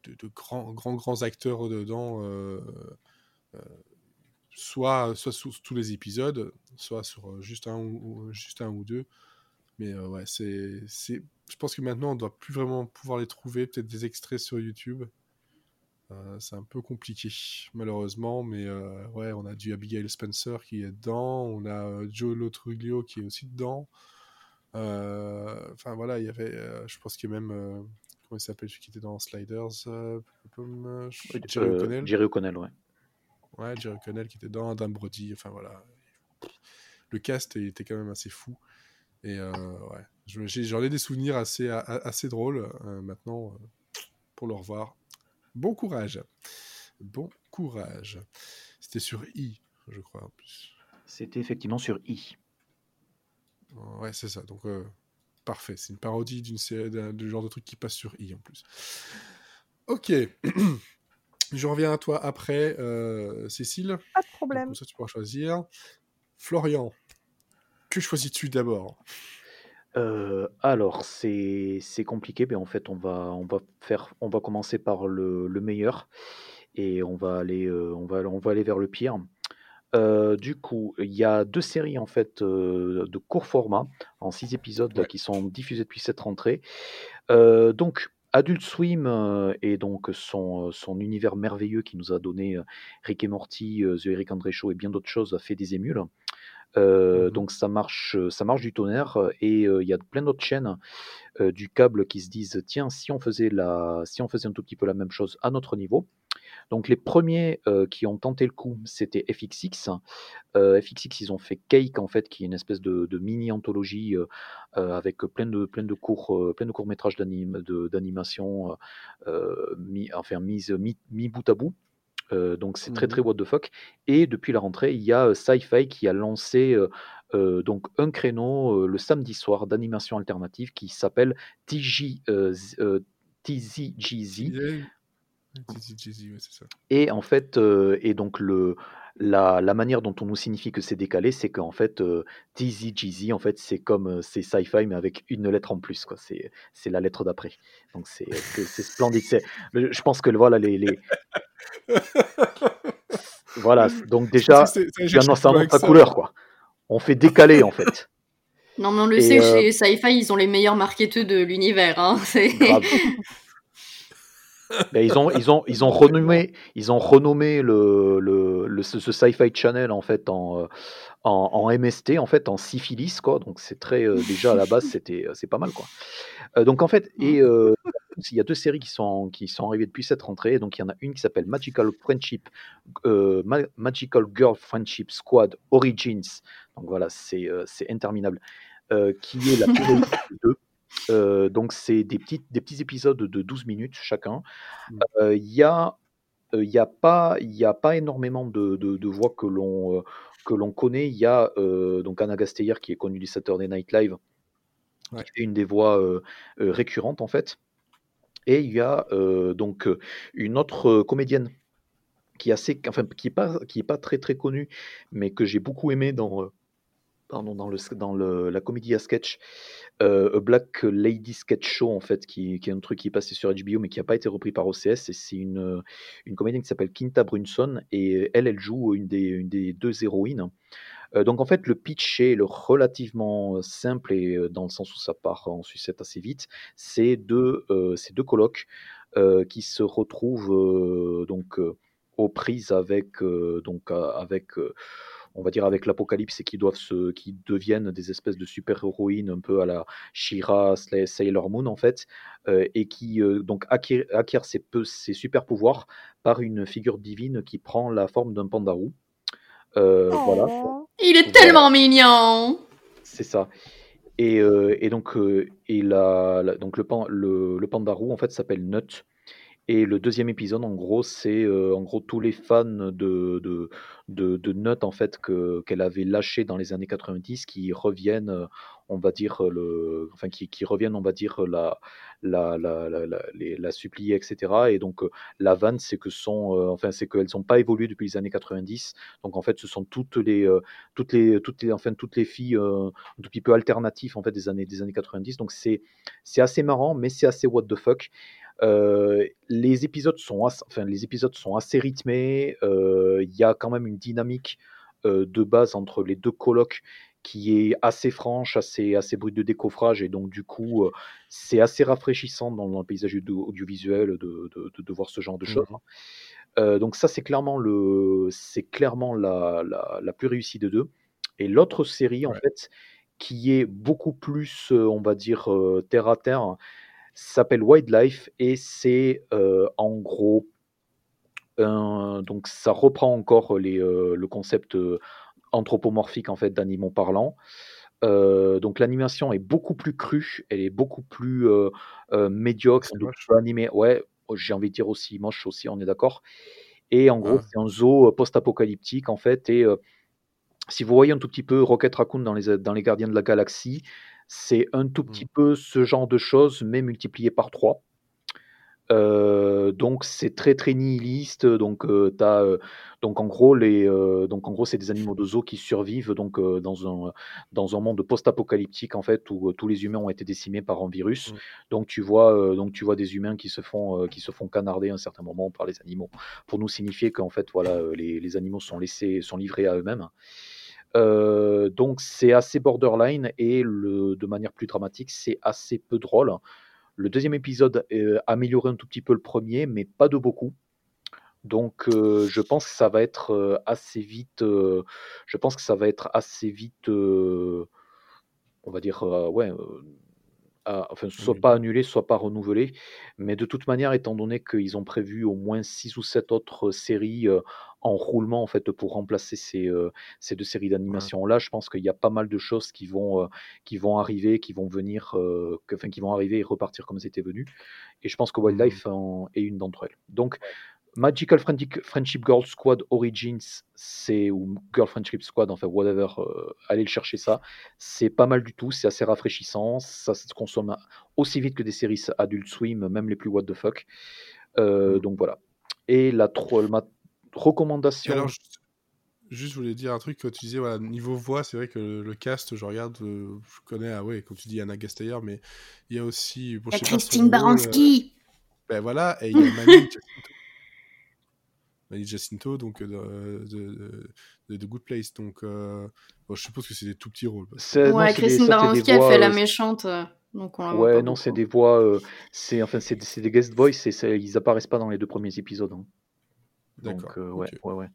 de, grands, grands, grands acteurs dedans soit, soit sur tous les épisodes, soit sur euh, juste un ou, juste un ou deux. Mais euh, ouais, c'est, c'est, je pense que maintenant on doit plus vraiment pouvoir les trouver, peut-être des extraits sur YouTube. Euh, c'est un peu compliqué, malheureusement, mais ouais, on a du Abigail Spencer qui est dedans, on a Joe Lotruglio qui est aussi dedans. Enfin voilà, il y avait, je pense qu'il y a même, comment il s'appelle, celui qui était dans Sliders, Jerry O'Connell. Jerry O'Connell, ouais. Ouais, Jerry Connell qui était dans Adam Brody. Enfin voilà. Le cast était quand même assez fou. Et euh, ouais, j'en ai, des souvenirs assez, assez drôles euh, maintenant euh, pour le revoir. Bon courage. Bon courage. C'était sur I, je crois en plus. C'était effectivement sur I. Ouais, c'est ça. Donc parfait. C'est une parodie d'une série, du genre de truc qui passe sur I en plus. Ok. Je reviens à toi après, euh, Cécile. Pas de problème. Comme ça, tu pourras choisir. Florian, que choisis-tu d'abord? Euh, alors c'est compliqué, mais en fait on va on va faire on va commencer par le, le meilleur et on va aller euh, on va on va aller vers le pire. Du coup, il y a deux séries en fait de court format en six épisodes qui sont diffusées depuis cette rentrée. donc Adult Swim et donc son, son univers merveilleux qui nous a donné Rick et Morty, The Eric André Show et bien d'autres choses a fait des émules. Mmh donc ça marche, ça marche du tonnerre et il y a plein d'autres chaînes du câble qui se disent tiens si on faisait la, si on faisait un tout petit peu la même chose à notre niveau, donc les premiers euh, qui ont tenté le coup, c'était FXX. Euh, FXX, ils ont fait Cake en fait, qui est une espèce de, mini anthologie euh, avec plein de plein de courts plein de courts métrages d'animation, enfin mise mi, bout à bout. donc c'est très très mmh what the fuck. Et depuis la rentrée, il y a Sci-Fi qui a lancé donc un créneau le samedi soir d'animation alternative qui s'appelle TJ, TZGZ. Et en fait, euh, et donc le, la, la, manière dont on nous signifie que c'est décalé, c'est qu'en fait, euh, TZGZ, en fait, c'est comme euh, c'est sci-fi, mais avec une lettre en plus, quoi. C'est, c'est la lettre d'après. Donc c'est, c'est splendide? C'est, je pense que voilà les, les... voilà. Donc déjà, j'annonce un autre couleur, quoi. On fait décaler, en fait. Non, mais on le sait, chez Sci-Fi, ils ont les meilleurs marketeurs de l'univers. Hein. C'est... Ben, ils ont ils ont ils ont renommé ils ont renommé le, le, le ce, Sci-Fi Channel en fait en, en, en MST en fait en syphilis quoi. Donc c'est très euh, déjà à la base c'était euh, c'est pas mal quoi. Euh, donc en fait et euh, il y a deux séries qui sont qui sont arrivées depuis cette rentrée. Donc il y en a une qui s'appelle Magical Friendship Magical Girl Friendship Squad Origins. Donc voilà c'est c'est interminable. Qui est la plus 2 euh, donc c'est des, petites, des petits épisodes de 12 minutes chacun. Mmh. Euh, il n'y a, euh, y a, pas, y a pas énormément de, de, voix que l'on que l'on connaît. Il y a donc Anna Gasteyer qui est connue du Saturday Night Live, qui est une des voix récurrentes en fait. Et il y a donc une autre comédienne qui est assez, enfin qui est pas qui est pas très très connue, mais que j'ai beaucoup aimé dans pardon, dans, le, dans le, la comédie à sketch, euh, A Black Lady Sketch Show, en fait, qui, qui, est un truc qui est passé sur HBO, mais qui n'a pas été repris par OCS. Et c'est une, une comédienne qui s'appelle Quinta Brunson, et elle, elle joue une des, une des deux héroïnes. Euh, donc en fait, le pitch est relativement simple et euh, dans le sens où ça part en sucette assez vite. C'est deux, euh, deux colocs qui se retrouvent donc aux prises avec donc avec on va dire avec l'apocalypse et qui doivent se, qui deviennent des espèces de super héroïnes un peu à la Shira, Sailor Moon en fait, et qui donc acquièrent, acquièrent ses, ses, super pouvoirs par une figure divine qui prend la forme d'un pandarou. voilà. Oh. Il est tellement mignon. C'est ça. Et, euh, et, donc, euh, et la, donc le, pan, le, le pandarou en fait s'appelle Nut. Et le deuxième épisode, en gros, c'est euh, en gros tous les fans de, de, de, de Nut en fait que qu'elle avait lâché dans les années 90 qui reviennent, euh, on va dire le, enfin qui, qui reviennent, on va dire la la la, la, la, la supplier, etc. Et donc euh, la vanne, c'est que sont, enfin c'est qu'elles n'ont pas évolué depuis les années 90. Donc en fait, ce sont toutes les toutes les toutes enfin toutes les filles un petit peu alternatives en fait des années des années 90. Donc c'est c'est assez marrant, mais c'est assez what the fuck. Euh, les épisodes sont, assez, enfin, les épisodes sont assez rythmés. Euh, il y a quand même une dynamique euh, de base entre les deux colocs qui est assez franche, assez, assez brute de décoffrage, et donc du coup, c'est assez rafraîchissant dans, le paysage audiovisuel de, de, de, voir ce genre de choses. Mmh. donc ça, c'est clairement, le, c'est clairement la, la, la, plus réussie de deux. Et l'autre série, en fait, qui est beaucoup plus, on va dire, terre à terre, s'appelle Wildlife et c'est euh, en gros donc ça reprend encore les, euh, le concept euh, anthropomorphique en fait d'animaux parlants. donc l'animation est beaucoup plus crue, elle est beaucoup plus médiocre, animé. Ouais, j'ai envie de dire aussi moche aussi, on est d'accord. Et en gros, c'est un zoo post-apocalyptique en fait. Et si vous voyez un tout petit peu Rocket Raccoon dans les, dans les Gardiens de la Galaxie, c'est un tout petit mmh. peu ce genre de choses, mais multiplié par 3. Euh, donc c'est très très nihiliste. Donc euh, as, euh, donc en gros les donc en gros c'est des animaux de zoo qui survivent donc dans un dans un monde post-apocalyptique en fait où tous les humains ont été décimés par un virus. Mmh. Donc tu vois donc tu vois des humains qui se font qui se font canarder à un certain moment par les animaux pour nous signifier qu'en fait voilà les, les, animaux sont laissés sont livrés à eux-mêmes. Euh, donc c'est assez borderline et de manière plus dramatique, c'est assez peu drôle. Le deuxième épisode euh, amélioré un tout petit peu le premier, mais pas de beaucoup. Donc euh, je pense que ça va être euh, assez vite. je pense que ça va être assez vite. on va dire ouais enfin, soit pas annulé, soit pas renouvelé. Mais de toute manière, étant donné qu'ils ont prévu au moins 6 ou 7 autres séries en roulement en fait pour remplacer ces, ces deux séries d'animation là, je pense qu'il y a pas mal de choses qui vont, qui vont arriver, qui vont venir, enfin, qui vont arriver et repartir comme c'était venu. Et je pense que Wildlife mmh en est une d'entre elles. Donc Magical Friendship Girl Squad Origins, c'est ou Girl Friendship Squad, enfin whatever, euh, allez le chercher ça. C'est pas mal du tout, c'est assez rafraîchissant, ça se consomme aussi vite que des séries Adult Swim, même les plus what the fuck. Euh, mm. Donc voilà. Et la ma recommandation. Alors, juste, juste, je voulais dire un truc quand tu disais voilà, niveau voix, c'est vrai que le, cast, je regarde, euh, je connais, ah ouais, quand tu dis Anna Gasteyer, mais il y a aussi. Bon, Christine Baranski. ben voilà, et il y a Manu Mani Jacinto, donc euh, de, de, de, Good Place. Donc, euh, bon, je suppose que c'est des tout petits rôles. Ouais, Christine Baranski, elle fait la euh, méchante. Donc on ouais, non, c'est des voix, c'est enfin c'est des guest voice, et ils apparaissent pas dans les deux premiers épisodes. Hein. D'accord. Ouais, ouais, ouais.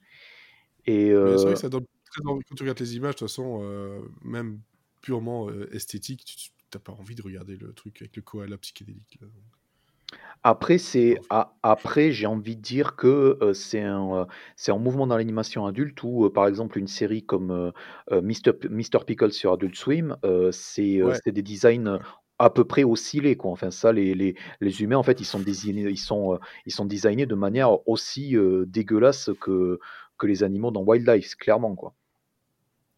Et c'est vrai que ça donne très envie quand tu regardes les images. De toute façon, même purement esthétique, tu n'as pas envie de regarder le truc avec le koala psychédélique. Là, après, c'est après, j'ai envie de dire que c'est un, c'est un mouvement dans l'animation adulte où, par exemple, une série comme Mr. Pickle sur Adult Swim, c'est des designs à peu près oscillés, quoi. Enfin, ça, les, les, les humains, en fait, ils sont, designés, ils sont, ils sont designés de manière aussi dégueulasse que, que les animaux dans Wildlife, clairement, quoi.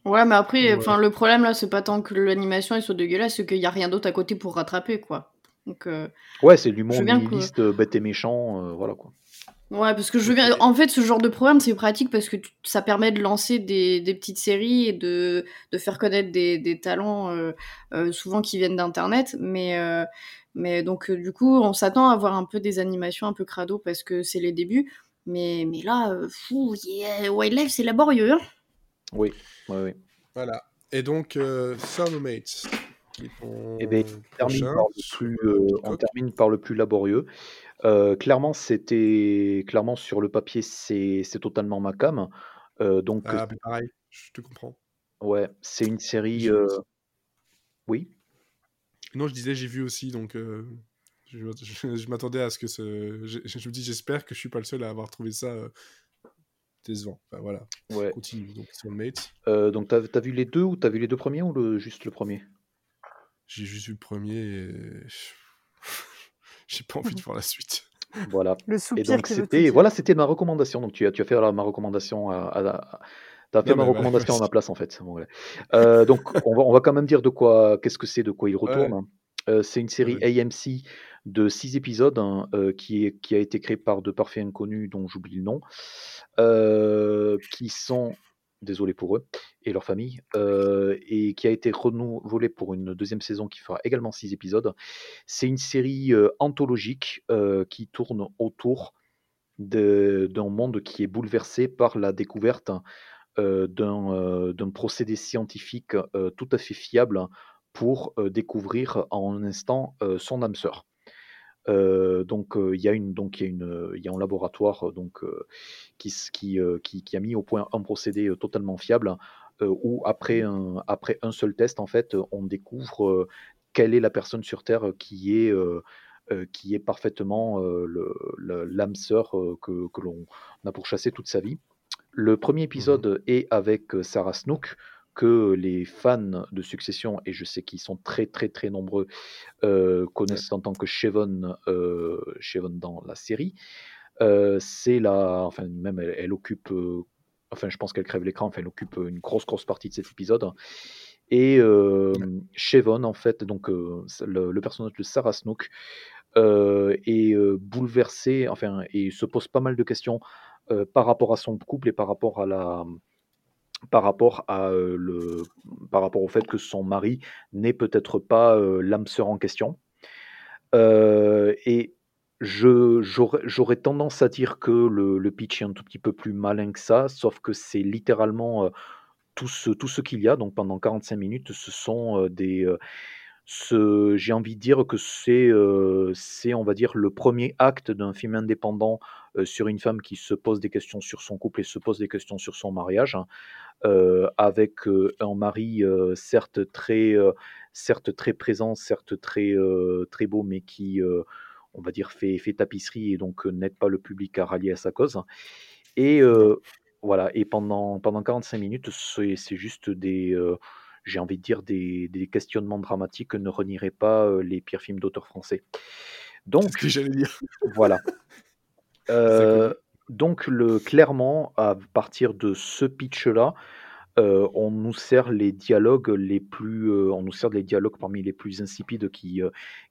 Ouais, mais après, enfin, le problème là, c'est pas tant que l'animation soit dégueulasse, c'est qu'il n'y a rien d'autre à côté pour rattraper, quoi. Donc, euh, ouais, c'est l'humour nihiliste, bête et méchant, euh, voilà quoi. Ouais, parce que je viens. En fait, ce genre de programme, c'est pratique parce que tu- ça permet de lancer des, des petites séries et de, de faire connaître des, des talents, euh, euh, souvent qui viennent d'Internet. Mais, euh, mais donc, euh, du coup, on s'attend à voir un peu des animations un peu crado parce que c'est les débuts. Mais, mais là, euh, fou, yeah, Wildlife, c'est laborieux. hein. Oui, oui, oui. Voilà. Et donc, euh, Soulmates. Eh ben, on termine prochain. par le plus, euh, on termine par le plus laborieux. Euh, clairement, c'était clairement sur le papier, c'est totalement ma cam. Euh, donc, Ah, mais pareil, je te comprends. ouais, c'est une série. Oui, Non, je disais, j'ai vu aussi, donc je, je- je m'attendais à ce que ce. Je, je me dis, j'espère que je suis pas le seul à avoir trouvé ça décevant. Enfin, voilà, ouais. continue. Donc, donc, t'as as vu les deux ou t'as vu les deux premiers ou le, juste le premier? J'ai juste vu le premier et. J'ai pas envie de voir la suite. Voilà. Le Et donc c'était voilà, c'était ma recommandation. Donc tu as tu as fait alors, ma recommandation à, à- à- t'as fait Non, ma recommandation à ma place en fait. Bon, voilà. Euh, donc on va on va quand même dire de quoi qu'est-ce que c'est, de quoi il retourne. Euh, c'est une série Ouais. AMC de six épisodes hein, euh, qui est qui a été créée par de parfaits inconnus dont j'oublie le nom, euh, qui sont désolé pour eux et leur famille, euh, et qui a été renouvelée pour une deuxième saison qui fera également six épisodes. C'est une série euh, anthologique euh, qui tourne autour d'un monde qui est bouleversé par la découverte d'un procédé scientifique tout à fait fiable pour découvrir en un instant son âme sœur. Euh, donc euh, il y a une donc il y a une il y a un laboratoire donc euh, qui, qui, qui qui a mis au point un procédé totalement fiable où après un après un seul test en fait on découvre quelle est la personne sur terre qui est qui est parfaitement l'âme sœur que, que l'on a pourchassé toute sa vie. Le premier épisode est avec Sarah Snook, que les fans de Succession, et je sais qu'ils sont très très très nombreux, euh, connaissent en tant que Chevon, euh, Chevon dans la série. Euh, c'est la, enfin même elle, elle occupe, euh, enfin je pense qu'elle crève l'écran, enfin elle occupe une grosse grosse partie de cet épisode. Et euh, Chevon en fait, donc le, le personnage de Sarah Snook est bouleversé, enfin et se pose pas mal de questions par rapport à son couple et par rapport à la par rapport à euh, le par rapport au fait que son mari n'est peut-être pas euh, l'âme sœur en question. Euh, et j'aurais tendance à dire que le, le pitch est un tout petit peu plus malin que ça, sauf que c'est littéralement tout ce, tout ce qu'il y a. Donc pendant 45 minutes, ce sont des ce- j'ai envie de dire que c'est, euh, c'est, on va dire, le premier acte d'un film indépendant euh, sur une femme qui se pose des questions sur son couple et se pose des questions sur son mariage, hein, euh, avec un mari certes très, certes très présent, certes très, très beau, mais qui, on va dire, fait, fait tapisserie et donc n'aide pas le public à rallier à sa cause. Et voilà, et pendant, pendant 45 minutes, c'est c'est juste des, j'ai envie de dire, des, des questionnements dramatiques que ne renieraient pas les pires films d'auteurs français. Donc, ce que j'allais dire. voilà. Euh, donc, le, clairement, à partir de ce pitch-là, euh, on nous sert les dialogues les plus, euh, on nous sert les dialogues parmi les plus insipides qui,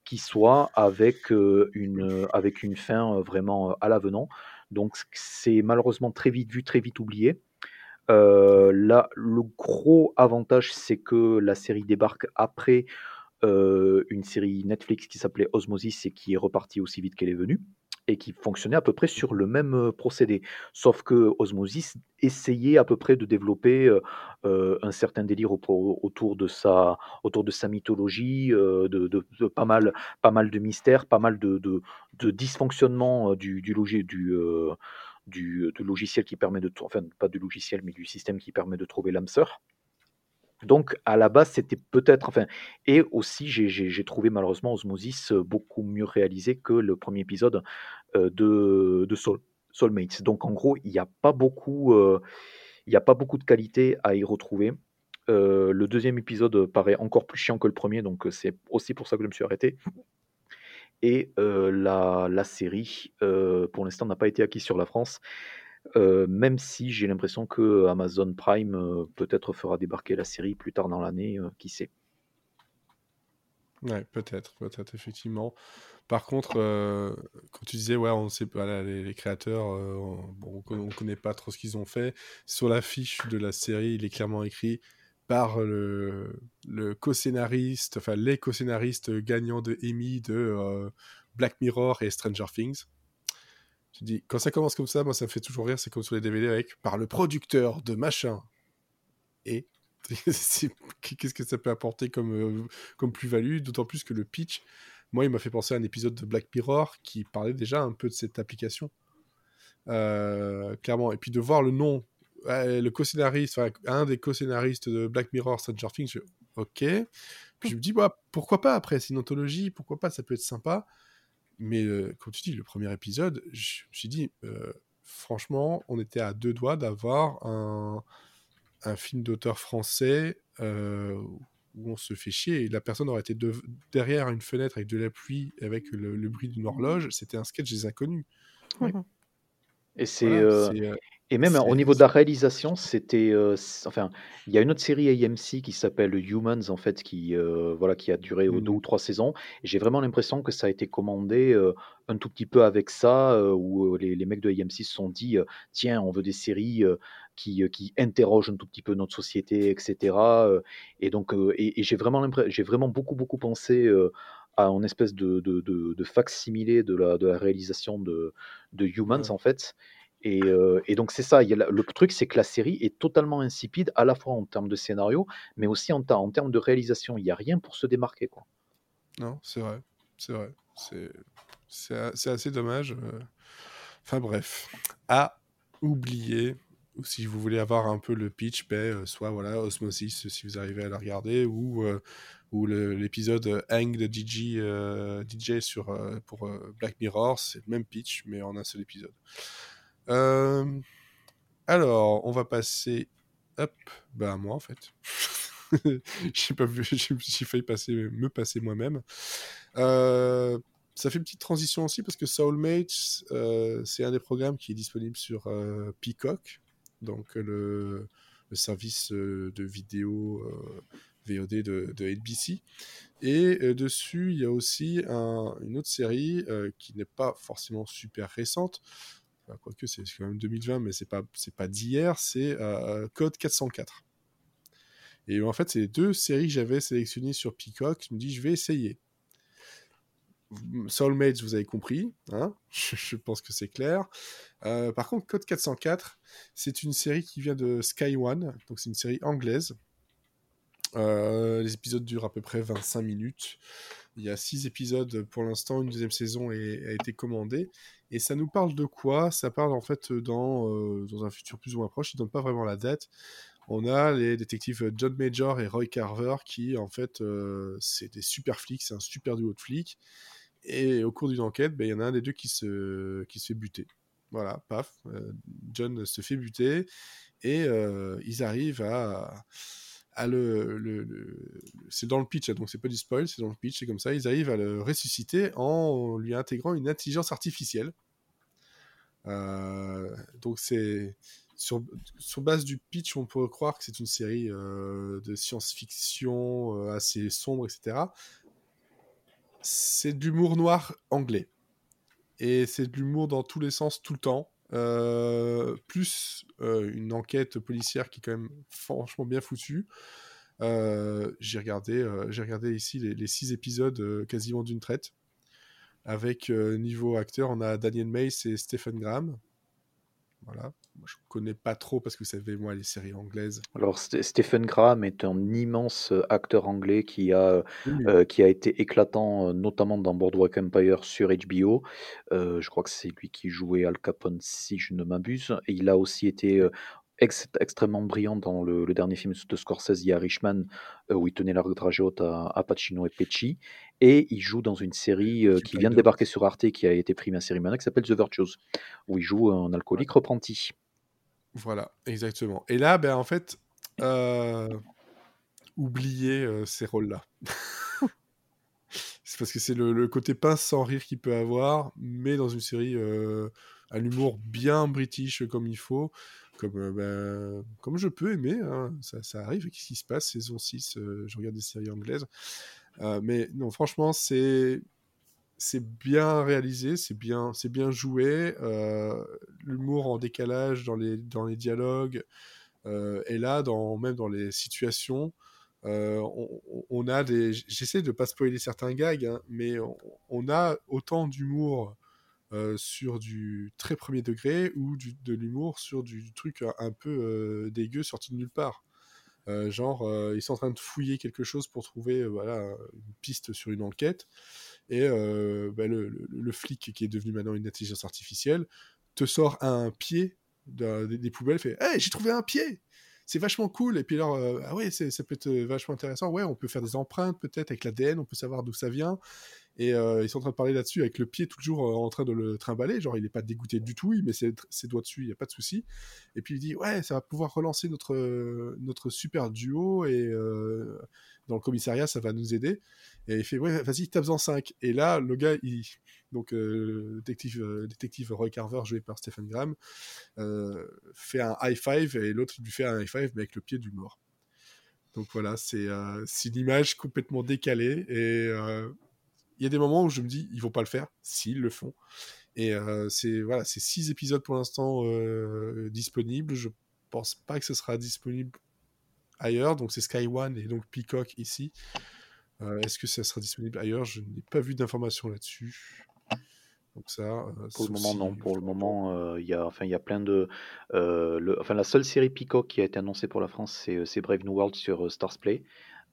qui soient, avec une, avec une fin vraiment à l'avenant. Donc, c'est malheureusement très vite vu, très vite oublié. Euh, là, le gros avantage, c'est que la série débarque après euh, une série Netflix qui s'appelait Osmosis et qui est repartie aussi vite qu'elle est venue et qui fonctionnait à peu près sur le même euh, procédé. Sauf que Osmosis essayait à peu près de développer un certain délire au- au- autour de sa, autour de sa mythologie, de, pas, mal, pas mal de mystères, pas mal de, de, de dysfonctionnement euh, du, du, du, du, du logiciel qui permet de, enfin pas du logiciel, mais du système qui permet de trouver l'âme sœur. Donc, à la base, c'était peut-être. Enfin, et aussi, j'ai- trouvé malheureusement Osmosis euh, beaucoup mieux réalisé que le premier épisode euh, de, Soul, Soulmates. Donc, en gros, il n'y a pas beaucoup. euh, n'y a pas beaucoup de qualité à y retrouver. Euh, le deuxième épisode paraît encore plus chiant que le premier, donc euh, c'est aussi pour ça que je me suis arrêté. Et la, série, pour l'instant, n'a pas été acquise sur la France, même si j'ai l'impression que Amazon Prime peut-être fera débarquer la série plus tard dans l'année, qui sait. Ouais, peut-être, peut-être, effectivement. Par contre, quand tu disais, ouais, on sait pas, les, créateurs, euh, bon, on, connaît pas trop ce qu'ils ont fait. Sur la fiche de la série, il est clairement écrit par le, co-scénariste, enfin les co-scénaristes gagnants de Emmy de euh, Black Mirror et Stranger Things. Tu dis, quand ça commence comme ça, moi ça me fait toujours rire, c'est comme sur les DVD avec par le producteur de machin. Et qu'est-ce que ça peut apporter comme, euh, comme plus-value, d'autant plus que le pitch, moi il m'a fait penser à un épisode de Black Mirror qui parlait déjà un peu de cette application. Euh, clairement. Et puis de voir le nom le co-scénariste, un des co-scénaristes de Black Mirror, Stranger Things, je, ok. Puis je me dis, bah, pourquoi pas après, c'est une anthologie, pourquoi pas, ça peut être sympa. Mais euh, comme tu dis, le premier épisode, je me suis dit, euh, franchement, on était à deux doigts d'avoir un, un, film d'auteur français euh, où on se fait chier et la personne aurait été derrière une fenêtre avec de la pluie, avec le, bruit d'une horloge. C'était un sketch des inconnus. Et c'est et même au niveau de la réalisation, c'était, enfin, il y a une autre série AMC qui s'appelle Humans en fait, qui, voilà, qui a duré, deux mmh. ou trois saisons. J'ai vraiment l'impression que ça a été commandé, un tout petit peu avec ça, où, les les mecs de AMC se sont dit, «Tiens, on veut des séries, qui, qui interrogent un tout petit peu notre société et cetera», et donc, et j'ai vraiment j'ai vraiment beaucoup, beaucoup pensé, à une espèce de de de de fac-similé de la de la réalisation de de Humans en fait et, donc c'est ça, le truc c'est que la série est totalement insipide, à la fois en termes de scénario, mais aussi en, termes de réalisation. Il n'y a rien pour se démarquer. Non, c'est vrai, c'est vrai. C'est assez dommage. Enfin bref, à oublier, ou si vous voulez avoir un peu le pitch, ben, soit voilà, Osmosis si vous arrivez à la regarder, ou, ou l'épisode Hang de DJ, DJ sur, pour Black Mirror, c'est le même pitch, mais en un seul épisode. Euh, alors, on va passer. Hop, bah à moi en fait. j'ai failli passer, me passer moi-même. Euh, ça fait une petite transition aussi parce que Soulmates, euh, c'est un des programmes qui est disponible sur Peacock, donc le, service de vidéo VOD de, de, NBC. Et dessus, il y a aussi un, une autre série qui n'est pas forcément super récente, quoique c'est quand même 2020, mais c'est pas pas d'hier, c'est euh, Code 404. Et en fait, c'est les deux séries que j'avais sélectionnées sur Peacock. Je me dis, je vais essayer. Soulmates, vous avez compris, hein je, pense que c'est clair. Euh, par contre, Code 404, c'est une série qui vient de Sky One, donc c'est une série anglaise. Euh, les épisodes durent à peu près 25 minutes. Il y a 6 épisodes pour l'instant, une deuxième saison a été commandée. Et ça nous parle de quoi? Ça parle en fait dans, euh, dans un futur plus ou moins proche, il ne donne pas vraiment la date. On a les détectives John Major et Roy Carver qui, en fait, euh, c'est des super flics, c'est un super duo de flics. Et au cours d'une enquête, ben, il y en a un des deux qui se, qui se fait buter. Voilà, paf, John se fait buter et ils arrivent à c'est dans le pitch, donc c'est pas du spoil, c'est dans le pitch, c'est comme ça, ils arrivent à le ressusciter en lui intégrant une intelligence artificielle. Euh, donc c'est sur, sur, base du pitch, on peut croire que c'est une série euh, de science-fiction euh, assez sombre, etc. C'est de l'humour noir anglais. Et c'est de l'humour dans tous les sens, tout le temps. Euh, plus euh, une enquête policière qui est quand même franchement bien foutue. Euh, j'ai regardé, j'ai regardé ici les, six épisodes quasiment d'une traite. Avec niveau acteur, on a Daniel Mace et Stephen Graham. Voilà. Moi, je connais pas trop parce que vous savez, moi, les séries anglaises. Alors, Stephen Graham est un immense euh, acteur anglais qui a, euh, qui a été éclatant, euh, notamment dans Boardwalk Empire sur HBO. je crois que c'est lui qui jouait Al Capone, si je ne m'abuse. Et il a aussi été extrêmement brillant dans le, dernier film de Scorsese, Irishman, où il tenait la trajet haute à, à, Pacino et Pecci. Et il joue dans une série qui vient de débarquer sur Arte, qui a été primée à série qui s'appelle The Virtues, où il joue un alcoolique repenti. Voilà, exactement. Et là, ben, en fait, euh, oubliez ces rôles-là. c'est parce que c'est le, côté pince sans rire qu'il peut avoir, mais dans une série à l'humour bien british comme il faut, comme, ben, comme je peux aimer. Hein. Ça, ça, arrive. Qu'est-ce qui se passe? Saison 6, je regarde des séries anglaises. Euh, mais non, franchement, c'est c'est bien réalisé, c'est bien, joué. Euh, L'humour en décalage dans les, dialogues euh, est là, dans, même dans les situations. Euh, on, a des. J'essaie de pas spoiler certains gags, hein, mais on, a autant d'humour euh, sur du très premier degré ou de l'humour sur du truc un, peu euh, dégueu sorti de nulle part. Euh, genre, ils sont en train de fouiller quelque chose pour trouver voilà, une piste sur une enquête et euh, bah, le, flic qui est devenu maintenant une intelligence artificielle te sort un pied de, des, des, poubelles, fait Hey, j'ai trouvé un pied C'est vachement cool. Et puis alors, euh, ah ouais, ça peut être vachement intéressant. Ouais, on peut faire des empreintes peut-être avec l'ADN, on peut savoir d'où ça vient. Et euh, ils sont en train de parler là-dessus avec le pied toujours euh, en train de le trimballer. Genre, il n'est pas dégoûté du tout, il met ses, doigts dessus, il n'y a pas de souci. Et puis il dit Ouais, ça va pouvoir relancer notre, notre super duo et euh, dans le commissariat, ça va nous aider. Et il fait Ouais, vas-y, tape-en 5. Et là, le gars, il. Donc, euh, détective, euh, détective Roy Carver, joué par Stephen Graham, euh, fait un high five et l'autre lui fait un high five, mais avec le pied du mort. Donc voilà, c'est euh, une image complètement décalée et il y a des moments où je me dis ils vont pas le faire, s'ils le font. Et euh, c'est voilà, c'est six épisodes pour l'instant euh, disponibles. Je pense pas que ce sera disponible ailleurs. Donc c'est Sky One et donc Peacock ici. Euh, Est-ce que ça sera disponible ailleurs? Je n'ai pas vu d'informations là-dessus. Donc ça. Pour le moment, non. Pour le moment, il y a, enfin, il y a plein de. le, enfin, la seule série Peacock qui a été annoncée pour la France, c'est Brave New World sur Stars Play.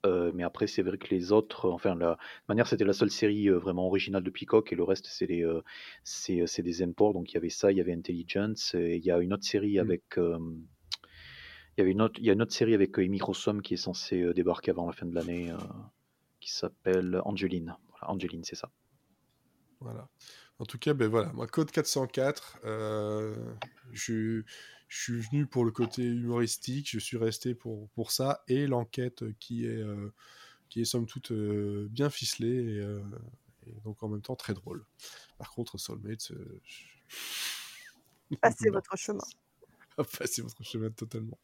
Euh, mais après, c'est vrai que les autres, enfin, la manière, c'était la seule série euh, vraiment originale de Peacock et le reste, c'est des, euh, c'est des imports. Donc, il y avait ça, il y avait Intelligence, et il y a une autre série Mm. avec. il y avait une autre, il y a une autre série avec Amy Rossum qui est censée débarquer avant la fin de l'année, qui s'appelle Angeline. Voilà, Angeline, c'est ça. Voilà. En tout cas, ben voilà, moi, Code 404, euh, je, je suis venu pour le côté humoristique, je suis resté pour, pour ça, et l'enquête qui est, euh, qui est somme toute euh, bien ficelée, et, euh, et, donc en même temps très drôle. Par contre, Soulmates, euh, je... Passez votre chemin. Passez votre chemin totalement.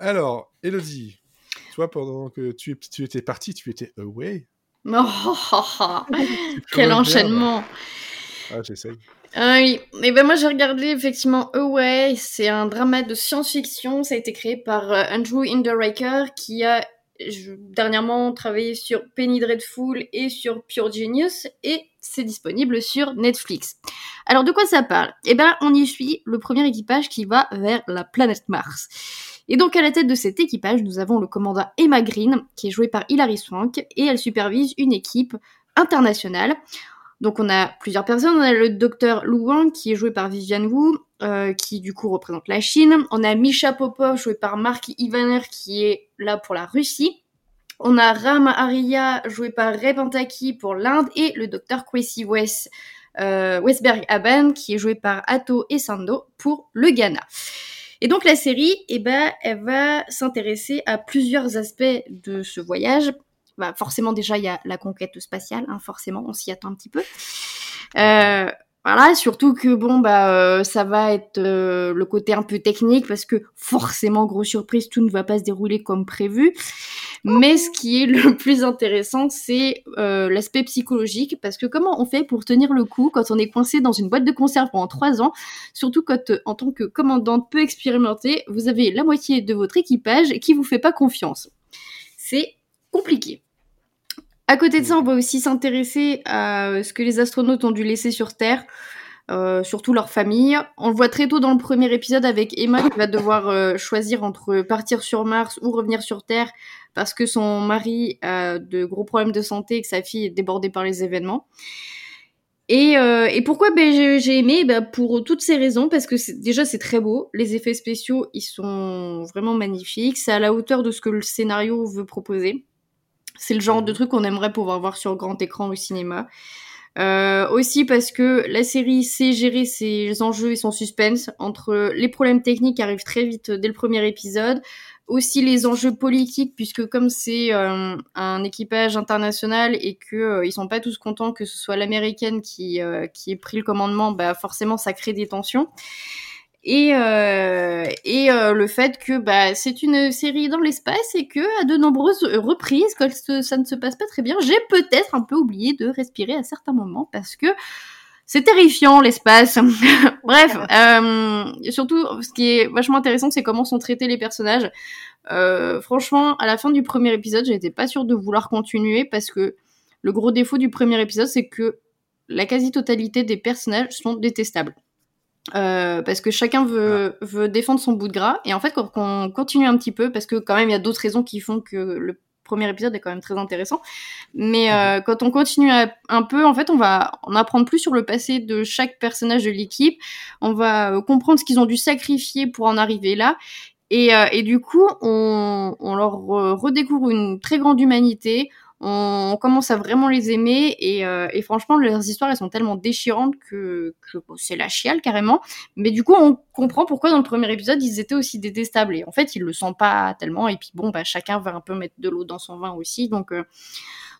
Alors, Elodie, toi, pendant que tu, tu étais parti, tu étais away. Oh, oh, oh. Quel enchaînement! Ah, j'essaye. Ah oui, et ben moi j'ai regardé effectivement Away, c'est un drama de science-fiction, ça a été créé par euh, Andrew Hinderraker qui a dernièrement travaillé sur Penny Dreadful et sur Pure Genius et c'est disponible sur Netflix. Alors de quoi ça parle? Eh ben on y suit le premier équipage qui va vers la planète Mars. Et donc à la tête de cet équipage, nous avons le commandant Emma Green qui est jouée par Hilary Swank et elle supervise une équipe internationale. Donc on a plusieurs personnes, on a le docteur Lu Wang qui est joué par Vivian Wu, euh, qui du coup représente la Chine. On a Misha Popov joué par Mark Ivaner qui est là pour la Russie. On a Ram Arya joué par Ray Pantaki pour l'Inde et le docteur Kwesi West, euh, Westberg Aban qui est joué par Atto Esando pour le Ghana. Et donc la série, eh ben, elle va s'intéresser à plusieurs aspects de ce voyage, bah, forcément déjà il y a la conquête spatiale, hein, forcément on s'y attend un petit peu. Euh, voilà, surtout que bon bah euh, ça va être euh, le côté un peu technique parce que forcément grosse surprise tout ne va pas se dérouler comme prévu. Mais ce qui est le plus intéressant c'est l'aspect psychologique parce que comment on fait pour tenir le coup quand on est coincé dans une boîte de conserve pendant trois ans, surtout quand en tant que commandante peu expérimentée vous avez la moitié de votre équipage qui vous fait pas confiance. C'est compliqué. À côté de ça, on va aussi s'intéresser à ce que les astronautes ont dû laisser sur Terre, euh, surtout leur famille. On le voit très tôt dans le premier épisode avec Emma qui va devoir euh, choisir entre partir sur Mars ou revenir sur Terre parce que son mari a de gros problèmes de santé et que sa fille est débordée par les événements. Et, euh, et pourquoi ben, j'ai aimé? Ben, Pour toutes ces raisons, parce que déjà c'est très beau, les effets spéciaux ils sont vraiment magnifiques, c'est à la hauteur de ce que le scénario veut proposer. C'est le genre de truc qu'on aimerait pouvoir voir sur grand écran au cinéma. Euh, aussi parce que la série sait gérer ses enjeux et son suspense entre les problèmes techniques qui arrivent très vite dès le premier épisode, aussi les enjeux politiques puisque comme c'est euh, un équipage international et que euh, ils sont pas tous contents que ce soit l'américaine qui euh, qui ait pris le commandement, bah forcément ça crée des tensions. Et euh, et euh, le fait que bah c'est une série dans l'espace et que à de nombreuses reprises quand ça ne se passe pas très bien, j'ai peut-être un peu oublié de respirer à certains moments parce que c'est terrifiant l'espace. Bref, euh, surtout ce qui est vachement intéressant, c'est comment sont traités les personnages. Euh, franchement, à la fin du premier épisode, j'étais pas sûre de vouloir continuer parce que le gros défaut du premier épisode, c'est que la quasi-totalité des personnages sont détestables. Euh, parce que chacun veut, Ah. veut défendre son bout de gras. Et en fait, quand on continue un petit peu, parce que quand même, il y a d'autres raisons qui font que le premier épisode est quand même très intéressant. Mais euh, quand on continue à- un peu, en fait, on va en apprendre plus sur le passé de chaque personnage de l'équipe. On va euh, comprendre ce qu'ils ont dû sacrifier pour en arriver là. Et, euh, et du coup, on, on leur re- redécouvre une très grande humanité. On, commence à vraiment les aimer et, euh, et franchement, leurs histoires elles sont tellement déchirantes que, c'est la chiale carrément. Mais du coup, on comprend pourquoi dans le premier épisode ils étaient aussi détestables. Et en fait, ils le sont pas tellement. Et puis bon, bah chacun va un peu mettre de l'eau dans son vin aussi, donc. euh,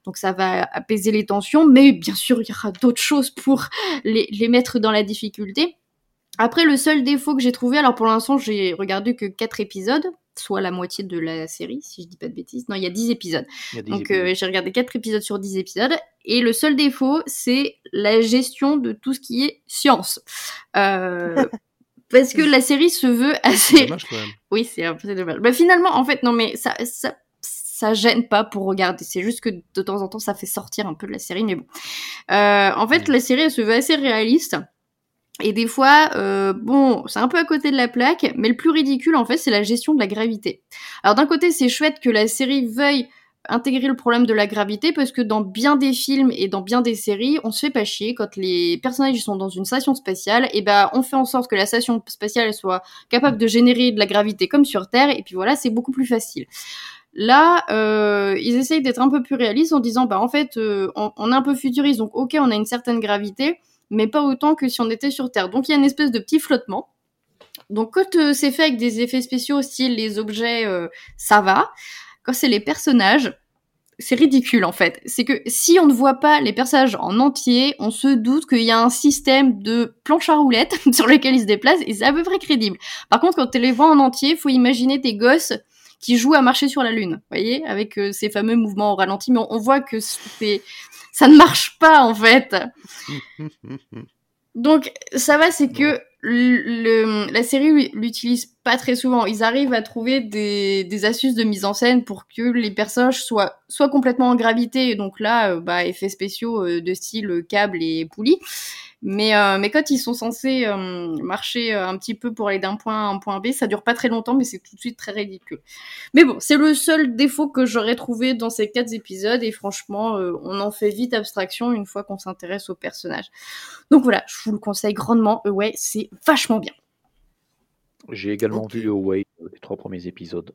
donc ça va apaiser les tensions, mais bien sûr il y aura d'autres choses pour les, les mettre dans la difficulté. Après, le seul défaut que j'ai trouvé, alors pour l'instant, j'ai regardé que 4 épisodes, soit la moitié de la série, si je dis pas de bêtises. Non, il y a 10 épisodes. A Donc euh, j'ai regardé 4 épisodes sur 10 épisodes. Et le seul défaut, c'est la gestion de tout ce qui est science. Euh, parce que la série se veut C'est assez... dommage quand même. Oui, c'est un peu dommage. Bah, finalement, en fait, non, mais ça, ça, ça gêne pas pour regarder. C'est juste que de temps en temps, ça fait sortir un peu de la série, mais bon. Euh, en fait, Mm. la série, elle se veut assez réaliste. Et des fois, euh, bon, c'est un peu à côté de la plaque, mais le plus ridicule, en fait, c'est la gestion de la gravité. Alors d'un côté, c'est chouette que la série veuille intégrer le problème de la gravité parce que dans bien des films et dans bien des séries, on se fait pas chier quand les personnages sont dans une station spatiale, et ben on fait en sorte que la station spatiale soit capable de générer de la gravité comme sur Terre, et puis voilà, c'est beaucoup plus facile. Là, euh, ils essayent d'être un peu plus réalistes en disant, bah en fait, euh, on est un peu futuriste, donc ok, on a une certaine gravité, mais pas autant que si on était sur Terre. Donc il y a une espèce de petit flottement. Donc quand euh, c'est fait avec des effets spéciaux, style les objets, euh, ça va. Quand c'est les personnages, c'est ridicule en fait. C'est que si on ne voit pas les personnages en entier, on se doute qu'il y a un système de planche à roulettes sur lequel ils se déplacent et c'est à peu près crédible. Par contre, quand tu les vois en entier, faut imaginer des gosses qui jouent à marcher sur la lune, voyez, avec euh, ces fameux mouvements au ralenti, mais on, on voit que c'est ça ne marche pas en fait. Donc ça va, c'est que le, la série l'utilise pas très souvent. Ils arrivent à trouver des, des astuces de mise en scène pour que les personnages soient soit complètement en gravité, donc là, euh, bah, effets spéciaux euh, de style câble et poulie. Mais, euh, mais quand ils sont censés euh, marcher euh, un petit peu pour aller d'un point à un point B, ça dure pas très longtemps, mais c'est tout de suite très ridicule. Mais bon, c'est le seul défaut que j'aurais trouvé dans ces quatre épisodes, et franchement, euh, on en fait vite abstraction une fois qu'on s'intéresse aux personnages. Donc voilà, je vous le conseille grandement. Ouais, c'est vachement bien. J'ai également vu Away, les trois premiers épisodes.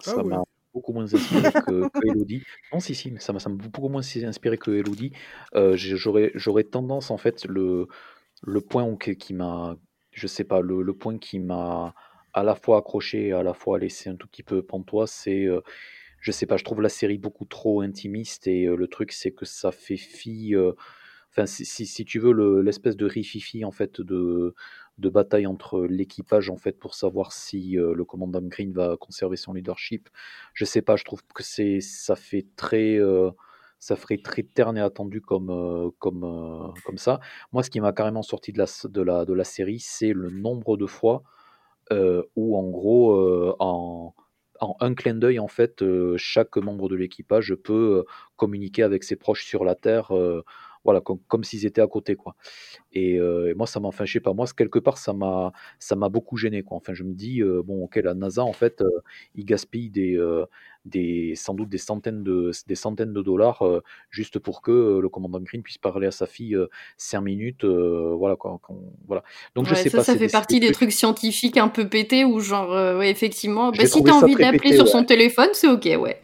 Ah Ça ouais. m'a beaucoup moins inspiré que, Elodie. Non, si, si, mais ça m'a beaucoup moins inspiré que Elodie. Euh, J'aurais tendance, en fait, le, le point qui, m'a, je sais pas, le, le point qui m'a à la fois accroché et à la fois laissé un tout petit peu pantois, c'est, euh, je sais pas, je trouve la série beaucoup trop intimiste et euh, le truc, c'est que ça fait fi. euh, Enfin, si, si, si tu veux, le- l'espèce de rififi en fait de, de bataille entre l'équipage en fait pour savoir si euh, le commandant Green va conserver son leadership, je sais pas, je trouve que c'est ça fait très euh, ça ferait très terne et attendu comme euh, comme comme ça. Moi, ce qui m'a carrément sorti de la de la de la série, c'est le nombre de fois où en gros en en un clin d'œil, en fait, chaque membre de l'équipage peut communiquer avec ses proches sur la Terre, voilà, comme, comme s'ils étaient à côté, quoi. Et, euh, et moi, ça m'a, enfin, je sais pas, moi, quelque part, ça m'a, ça m'a beaucoup gêné, quoi. Enfin, je me dis, euh, bon, ok, la NASA, en fait, euh, il gaspille des, euh, des, sans doute des centaines de, des centaines de dollars juste pour que le commandant Green puisse parler à sa fille cinq minutes, voilà, quoi. voilà. Donc, je sais ça, pas. ça fait des- partie des trucs- scientifiques un peu pétés où genre, ouais, effectivement, bah, si ça envie d'appeler sur son téléphone, c'est ok, ouais.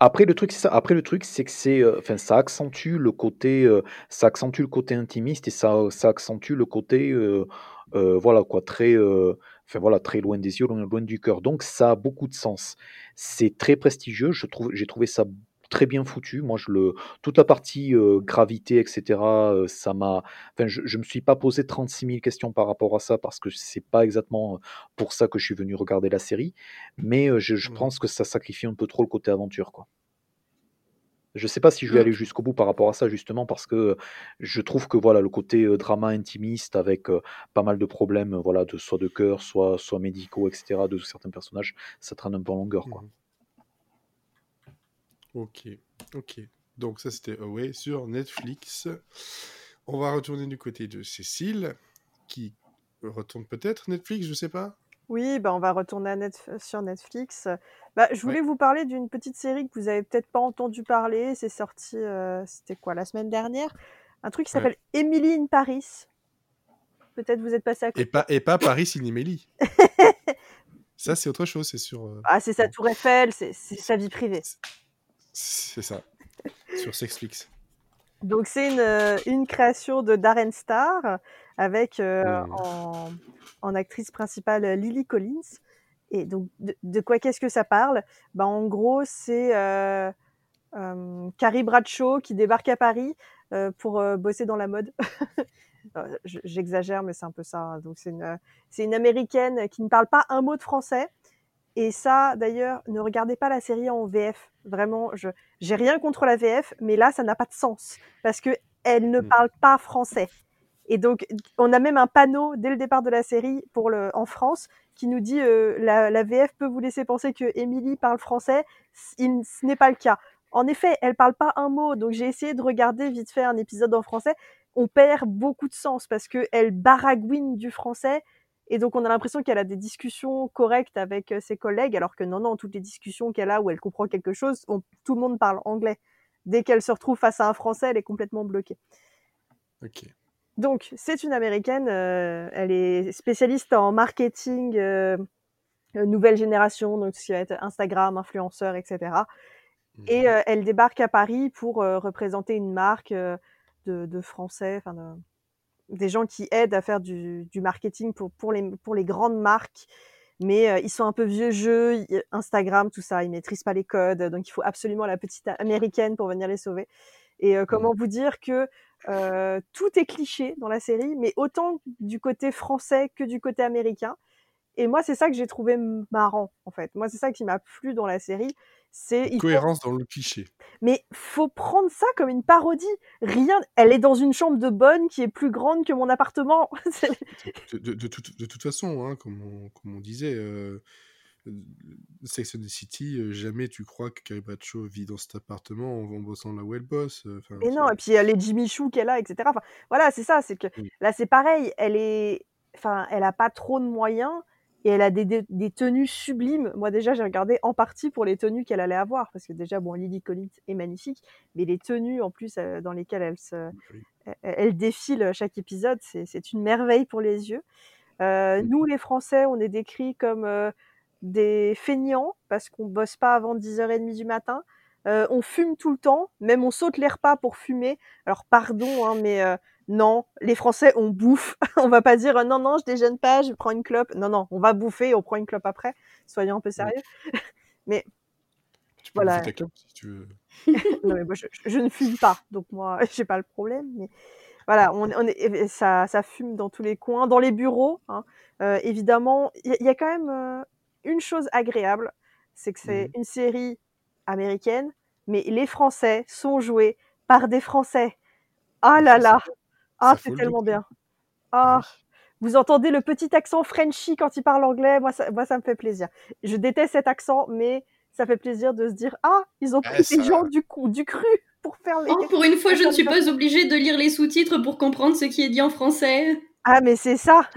Après le truc c'est ça. Après le truc c'est que c'est euh, enfin ça accentue le côté euh, ça accentue le côté intimiste et ça ça accentue le côté euh, euh, voilà quoi très euh, enfin voilà très loin des yeux loin, loin du cœur. Donc ça a beaucoup de sens. C'est très prestigieux, je trouve j'ai trouvé ça très bien foutu. Moi, je le, toute la partie euh, gravité, etc., euh, ça m'a. Enfin, je, je me suis pas posé 36 000 questions par rapport à ça parce que c'est pas exactement pour ça que je suis venu regarder la série. Mais je, je Mmh. pense que ça sacrifie un peu trop le côté aventure, quoi. Je sais pas si je vais Mm. aller jusqu'au bout par rapport à ça, justement, parce que je trouve que voilà, le côté drama intimiste avec pas mal de problèmes, voilà, de, soit de cœur, soit, soit médicaux, etc., de certains personnages, ça traîne un peu en longueur, quoi. Mhm. Ok, ok. Donc ça c'était Away sur Netflix. On va retourner du côté de Cécile, qui retourne peut-être Netflix, je sais pas. Oui, bah on va retourner à Netf- sur Netflix. Bah, je voulais Ouais. vous parler d'une petite série que vous avez peut-être pas entendu parler. C'est sorti, euh, c'était quoi, la semaine dernière? Un truc qui Ouais. s'appelle Emily in Paris. Peut-être vous êtes passé à côté. Et pas, et pas Paris Cinémélie. ça c'est autre chose, c'est sur... euh, Ah, c'est sa tour Eiffel, c'est sa vie privée. C'est ça. sur Sexflix. Donc c'est une, euh, une création de Darren Star avec euh, Mm. en, en actrice principale Lily Collins. Et donc de, de quoi qu'est-ce que ça parle? Bah, En gros c'est euh, euh, Carrie Bradshaw qui débarque à Paris pour bosser dans la mode. Je- J'exagère mais c'est un peu ça. hein. Donc c'est une, c'est une américaine qui ne parle pas un mot de français. Et ça, d'ailleurs, ne regardez pas la série en VF. Vraiment, je j'ai rien contre la VF, mais là, ça n'a pas de sens parce que elle ne Mm. parle pas français. Et donc, on a même un panneau dès le départ de la série pour le en France qui nous dit euh, la, la VF peut vous laisser penser que Émilie parle français. Il- ce n'est pas le cas. En effet, elle parle pas un mot, donc j'ai essayé de regarder vite fait un épisode en français. On perd beaucoup de sens parce que elle baragouine du français et donc on a l'impression qu'elle a des discussions correctes avec euh, ses collègues, alors que non, non, toutes les discussions qu'elle a où elle comprend quelque chose, on- tout le monde parle anglais. Dès qu'elle se retrouve face à un français, elle est complètement bloquée. Ok. Donc, c'est une américaine, euh, elle est spécialiste en marketing euh, nouvelle génération, donc ce qui va être Instagram, influenceur, etc. Et Mhm. euh, elle débarque à Paris pour représenter une marque de, de français, enfin de- des gens qui aident à faire du, du marketing pour, pour, les, pour les grandes marques. Mais euh, ils sont un peu vieux jeux, ils- Instagram, tout ça, ils maîtrisent pas les codes, donc il faut absolument la petite américaine pour venir les sauver. Et euh, comment vous dire que euh, tout est cliché dans la série, mais autant du côté français que du côté américain. Et moi, c'est ça que j'ai trouvé marrant, en fait. Moi, c'est ça qui m'a plu dans la série. C'est Cohérence dans le cliché. mais faut prendre ça comme une parodie. Rien, elle est dans une chambre de bonne qui est plus grande que mon appartement. C'est- De, de- de toute, de toute façon, hein, comme, on, comme on disait, euh, euh, Sex and the City, euh, jamais tu crois que Carrie Bradshaw vit dans cet appartement en, bossant là où elle bosse. euh, et non, et puis est Jimmy Choo qu'elle a, etc. Enfin, voilà, c'est ça. C'est que Oui. là, c'est pareil. Elle est, enfin, elle a pas trop de moyens et elle a des, des, des tenues sublimes. Moi, déjà, j'ai regardé en partie pour les tenues qu'elle allait avoir parce que déjà, bon, Lily Collins est magnifique, mais les tenues en plus euh, dans lesquelles elle se, Oui. elle, elle défile chaque épisode, c'est une merveille pour les yeux. Euh. Nous, les Français, on est décrits comme euh, des feignants parce qu'on bosse pas avant 10h30 du matin. Euh, on fume tout le temps, même on saute les repas pour fumer. Alors pardon, hein, mais euh, non, les Français on bouffe. on va pas dire non non, je déjeune pas, je prends une clope. Non non, on va bouffer, on prend une clope après. Soyons un peu sérieux. Tu peux Voilà. bouffer ta clope si tu veux. non, mais moi, je, ne fume pas, donc moi, j'ai pas le problème. Mais voilà, on, on est, et ça, ça fume dans tous les coins, dans les bureaux. hein. Euh, évidemment, il y, a- il y a quand même euh, une chose agréable, c'est que c'est Mhm. une série américaine, mais les Français sont joués par des Français. Ah Mais là là, ah c'est tellement bien. Ah, Oui. vous entendez le petit accent Frenchy quand il parle anglais, moi ça, moi ça me fait plaisir. Je déteste cet accent, mais ça fait plaisir de se dire ah ils ont Ah, pris des gens du coup du cru pour faire les. Oh, pour une fois, je ne suis pas obligée de lire les sous-titres pour comprendre ce qui est dit en français. Ah mais c'est ça.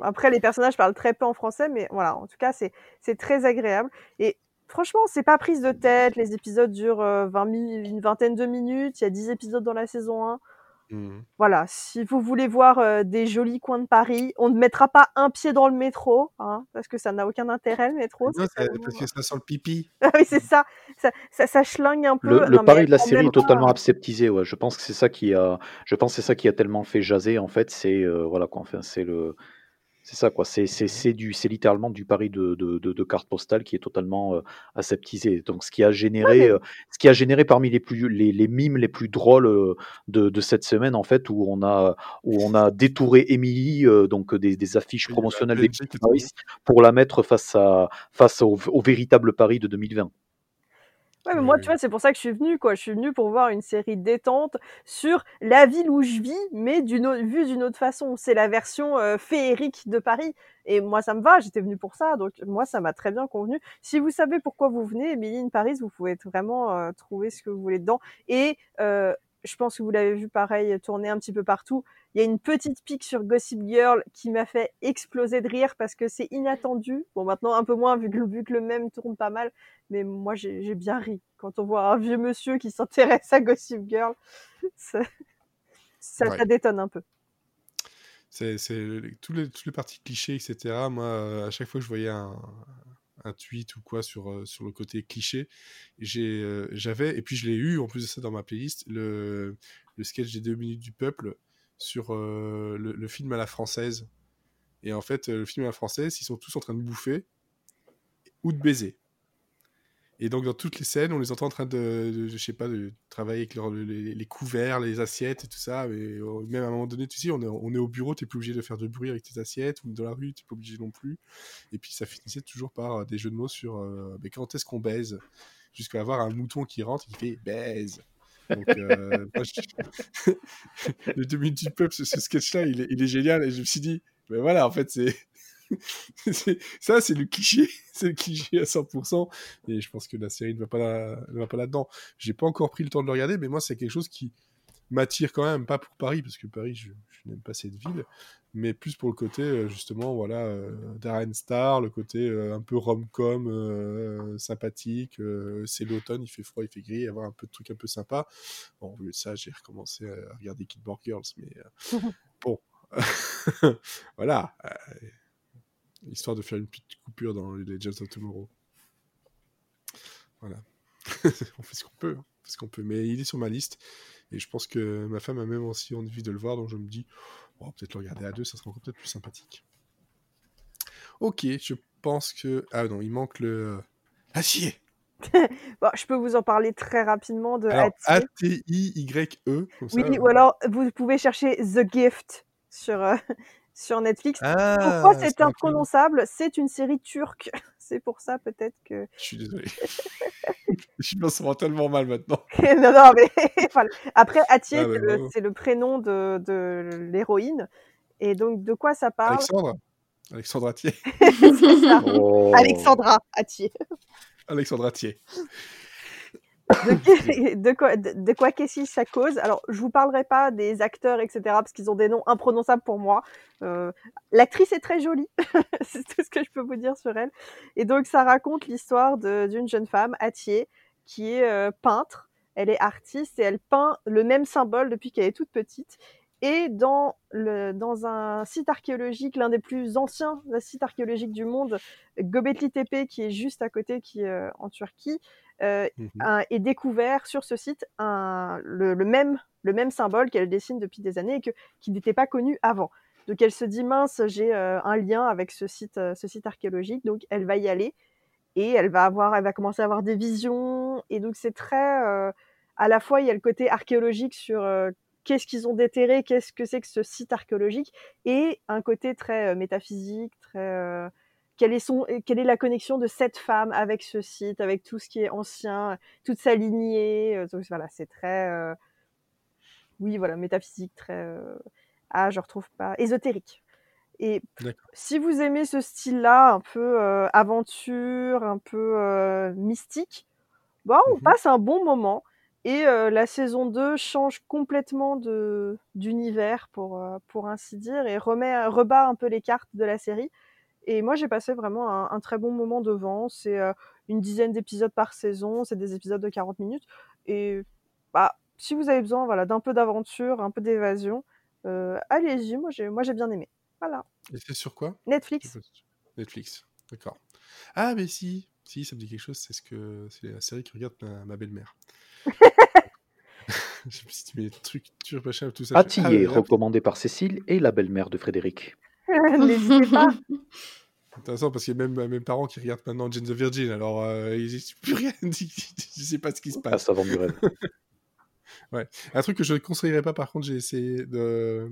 Après les personnages parlent très peu en français, mais voilà en tout cas c'est c'est très agréable et franchement c'est pas prise de tête. Les épisodes durent euh, 20 mi- une vingtaine de minutes. Il y a 10 épisodes dans la saison 1. Mhm. Voilà, si vous voulez voir euh, des jolis coins de Paris, on ne mettra pas un pied dans le métro, hein, parce que ça n'a aucun intérêt le métro. Non, ça- parce que ça sent le pipi. Ah oui, c'est ça. Ça, ça, ça schlingue un peu. Le, le Non, mais pari de la série est totalement aseptisé. Ouais. Je pense que c'est ça qui a, je pense c'est ça qui a tellement fait jaser en fait. C'est euh, voilà quoi. Enfin, c'est le, C'est ça, quoi. C'est, c'est, c'est, du, c'est littéralement du pari de, de, de, de carte postale qui est totalement euh, aseptisé. Donc, ce qui a généré, euh, ce qui a généré parmi les plus, les, les mimes les plus drôles euh, de, de cette semaine, en fait, où on a, où on a détouré Emily, euh, donc des, des affiches Oui, promotionnelles des pour la mettre face à, face au, au véritable pari de 2020. Ouais, mais moi, tu vois, c'est pour ça que je suis venue, quoi. Je suis venue pour voir une série détente sur la ville où je vis, mais d'une autre, vue d'une autre façon. C'est la version euh, féerique de Paris. Et moi, ça me va. J'étais venue pour ça. Donc, moi, ça m'a très bien convenu. Si vous savez pourquoi vous venez, Emily in Paris, vous pouvez vraiment euh, trouver ce que vous voulez dedans. Et euh, je pense que vous l'avez vu pareil tourner un petit peu partout. Il y a une petite pique sur Gossip Girl qui m'a fait exploser de rire parce que c'est inattendu. Bon, maintenant, un peu moins vu que, vu que le même tourne pas mal. Mais moi, j'ai bien ri quand on voit un vieux monsieur qui s'intéresse à Gossip Girl. Ça, ça, Ouais. ça détonne un peu. C'est, tous les, tous les parties clichés, etc. Moi, euh, à chaque fois que je voyais un, un tweet ou quoi sur, euh, sur le côté cliché, euh, j'avais, et puis je l'ai eu en plus de ça dans ma playlist, le, le sketch des deux minutes du peuple sur euh, le, le film à la française. Et en fait, le film à la française, ils sont tous en train de bouffer ou de baiser. Et donc, dans toutes les scènes, on les entend en train de, de- je sais pas, de travailler avec leur- les, couverts, les assiettes et tout ça. Mais euh, même à un moment donné, tu sais, on est, on est au bureau, t'es plus obligé de faire de bruit avec tes assiettes, ou dans la rue, t'es pas obligé non plus. Et puis, ça finissait toujours par euh, des jeux de mots sur euh, mais quand est-ce qu'on baise? Jusqu'à avoir un mouton qui rentre et qui fait baise. Donc, euh, moi, je- le deux minutes du peuple, ce, sketch-là, il il est génial. Et je me suis dit, ben voilà, en fait, c'est. ça, c'est le cliché, c'est le cliché à 100%. Et je pense que la série ne va pas, ne va pas là-dedans. J'ai pas encore pris le temps de le regarder, mais moi, c'est quelque chose qui m'attire quand même, pas pour Paris, parce que Paris, je, je n'aime pas cette ville, mais plus pour le côté, euh, justement, voilà, euh, Darren Star, le côté euh, un peu rom-com, euh, sympathique. c'est l'automne, il fait froid, il fait gris, avoir un peu de trucs un peu sympas. Bon, au lieu de ça, j'ai recommencé à regarder Kidboard Girls, mais bon. voilà. Euh, histoire de faire une petite coupure dans les Legends of Tomorrow. Voilà. on fait ce qu'on peut. hein, on fait ce qu'on peut. Mais il est sur ma liste. Et je pense que ma femme a même aussi envie de le voir. Donc je me dis, on va peut-être le regarder à deux. Ça sera encore peut-être plus sympathique. Ok, je pense que. Ah non, il manque le. Acier Bon, je peux vous en parler très rapidement de Alors, Hattie. A-T-I-Y-E. comme Oui, ça, euh. ou alors vous pouvez chercher The Gift sur, euh, sur Netflix. Ah, Pourquoi c'est ça rappelle- imprononçable? C'est une série turque. C'est pour ça peut-être que. Je suis désolé. je me sens tellement mal maintenant. non, non, mais. Après, Atier, Ah, c'est bon. c'est le prénom de, de l'héroïne. Et donc, de quoi ça parle? Alexandre Alexandre Atier. C'est ça. Oh. Alexandra Atier. Alexandre Atier. de, quoi, de, de quoi qu'est-ce que ça cause? Alors, je vous parlerai pas des acteurs, etc., parce qu'ils ont des noms imprononçables pour moi. Euh, L'actrice est très jolie, c'est tout ce que je peux vous dire sur elle. Et donc, ça raconte l'histoire d'une jeune femme, Atier, qui est euh, peintre. Elle est artiste et elle peint le même symbole depuis qu'elle est toute petite. Et dans, le, dans un site archéologique, l'un des plus anciens sites archéologiques du monde, Göbekli Tepe, qui est juste à côté, qui est euh, en Turquie, euh, un- est découvert sur ce site un, le, le même, le même symbole qu'elle dessine depuis des années et que, qui n'était pas connu avant. Donc elle se dit mince, j'ai euh, un lien avec ce site, euh, ce site archéologique, donc elle va y aller et elle va avoir, elle va commencer à avoir des visions et donc c'est très, euh, à la fois il y a le côté archéologique sur qu'est-ce qu'ils ont déterré, qu'est-ce que c'est que ce site archéologique et un côté très métaphysique, très quelle est, son, quelle est la connexion de cette femme avec ce site, avec tout ce qui est ancien, toute sa lignée. euh, Donc voilà, c'est très, euh, oui, voilà, métaphysique, très, euh, ah, je retrouve pas, ésotérique. Et si vous aimez ce style-là, un peu euh, aventure, un peu mystique, bah, on Mhm. passe un bon moment. Et la saison 2 change complètement d'univers, pour, pour ainsi dire, et remet, rebat un peu les cartes de la série. Et moi, j'ai passé vraiment un, un très bon moment devant. C'est euh, une dizaine d'épisodes par saison, c'est des épisodes de 40 minutes. Et bah, si vous avez besoin voilà, d'un peu d'aventure, un peu d'évasion, euh, allez-y, moi j'ai moi j'ai bien aimé. Voilà, Et c'est sur quoi? Netflix. Netflix. D'accord. Ah, mais si, si, ça me dit quelque chose. C'est ce que c'est la série que regarde ma, ma belle-mère. je me suis dit, mais machin, tout ça. ah, Atillé, là, recommandé par Cécile et la belle-mère de Frédéric? N'hésitez pas. Intéressant parce qu'il y a même mes parents qui regardent maintenant Jane the Virgin, alors euh, ils disent plus rien, je sais pas ce qui se Ah, passe. ça vend du rêve. Un truc que je ne conseillerais pas, par contre, j'ai essayé de.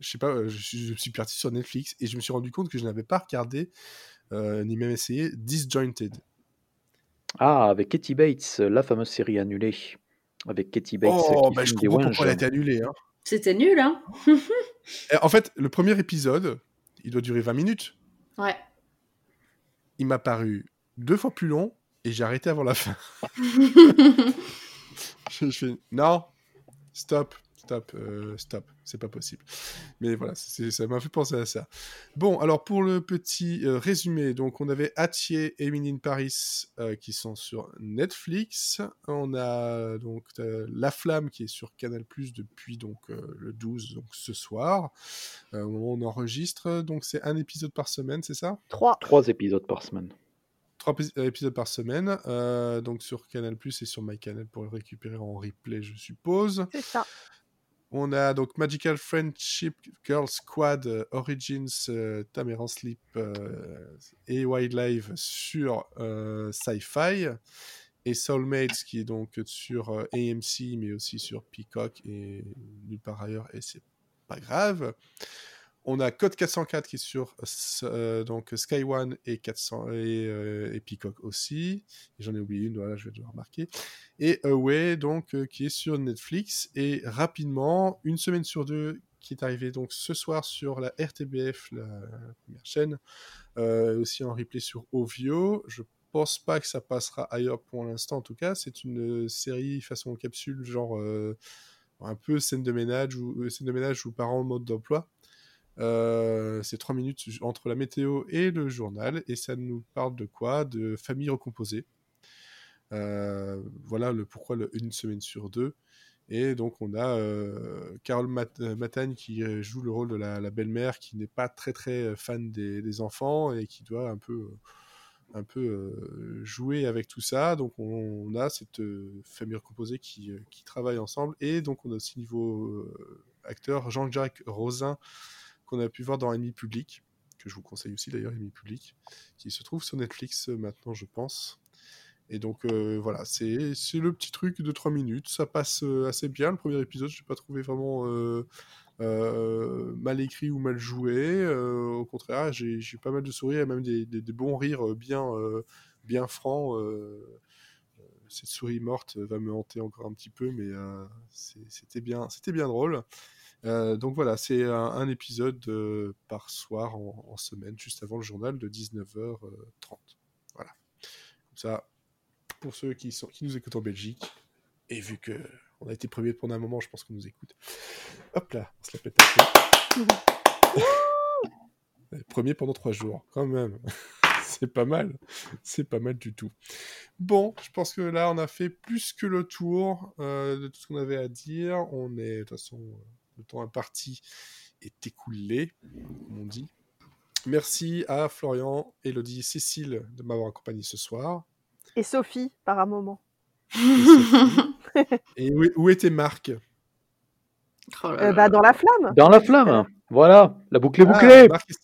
Je sais pas, euh, je suis, je suis parti sur Netflix et je me suis rendu compte que je n'avais pas regardé, euh, ni même essayé, Disjointed. Ah, avec Katie Bates, la fameuse série annulée. Avec Katie Bates Oh, qui bah, je comprends pourquoi elle a été annulée. Hein. C'était nul, hein Et En fait, le premier épisode, il doit durer 20 minutes. Ouais. Il m'a paru deux fois plus long et j'ai arrêté avant la fin. je, je fais non, stop, stop, euh, stop, c'est pas possible. Mais voilà, c'est- ça m'a fait penser à ça. Bon, alors pour le petit euh, résumé, donc on avait Atier et Mini in Paris euh, qui sont sur Netflix. On a donc euh, La Flamme qui est sur Canal Plus depuis donc euh, le 12, donc ce soir, euh, au moment où on enregistre. Donc c'est un épisode par semaine, c'est ça? 3. Trois épisodes par semaine. Trois épisodes par semaine, euh, donc sur Canal Plus et sur MyCanal pour le récupérer en replay, je suppose. C'est ça. On a donc Magical Friendship Girl Squad euh, Origins, euh, Tameran Sleep euh, et Wildlife sur euh, Sci-Fi et Soulmates qui est donc sur euh, AMC mais aussi sur Peacock et nulle part ailleurs et c'est pas grave. On a Code 404 qui est sur euh, donc Sky One et, 400, et, euh, Peacock aussi. J'en ai oublié une, je vais devoir marquer. Et Away, donc, euh, qui est sur Netflix. Et rapidement, une semaine sur deux, qui est arrivée donc ce soir sur la RTBF, la première chaîne, aussi en replay sur Ovio. Je pense pas que ça passera ailleurs pour l'instant, en tout cas. C'est une série façon capsule, genre un peu scène de ménage ou scène de ménage ou parents en mode d'emploi. Euh, c'est trois minutes entre la météo et le journal, et ça nous parle de quoi? De famille recomposée. Euh, voilà pourquoi une semaine sur deux. Et donc on a euh, Carole Mat Matagne qui joue le rôle de la, belle-mère qui n'est pas très très fan des, enfants et qui doit un peu un peu jouer avec tout ça. Donc on, a cette famille recomposée qui, qui travaille ensemble. Et donc on a aussi niveau acteur Jean-Jacques Rosin qu'on a pu voir dans Ennemi Public, que je vous conseille aussi d'ailleurs, Ennemi Public, qui se trouve sur Netflix euh, maintenant je pense. Et donc euh, voilà, c'est le petit truc de 3 minutes, ça passe euh, assez bien. Le premier épisode, je n'ai pas trouvé vraiment mal écrit ou mal joué. Au contraire, j'ai eu pas mal de sourires et même des, des- bons rires bien, bien francs. cette souris morte va me hanter encore un petit peu, mais c'était bien, c'était bien drôle. Euh, donc voilà, c'est un, un épisode euh, par soir en, en semaine, juste avant le journal de 19h30. Voilà. Comme ça, pour ceux qui, sont, qui nous écoutent en Belgique, et vu que on a été premier pendant un moment, je pense qu'on nous écoute. Hop là, on se la pète un peu. Euh, Premier pendant trois jours, quand même. C'est pas mal. C'est pas mal du tout. Bon, je pense que là, on a fait plus que le tour euh, de tout ce qu'on avait à dire. On est, de toute façon, euh, le temps imparti est écoulé, comme on dit. Merci à Florian, Elodie, Cécile de m'avoir accompagné ce soir. Et Sophie, par un moment. Et, où, où était Marc? Oh Euh, bah, dans la flamme. Dans la flamme Voilà, la boucle est Ah, bouclée Marc et-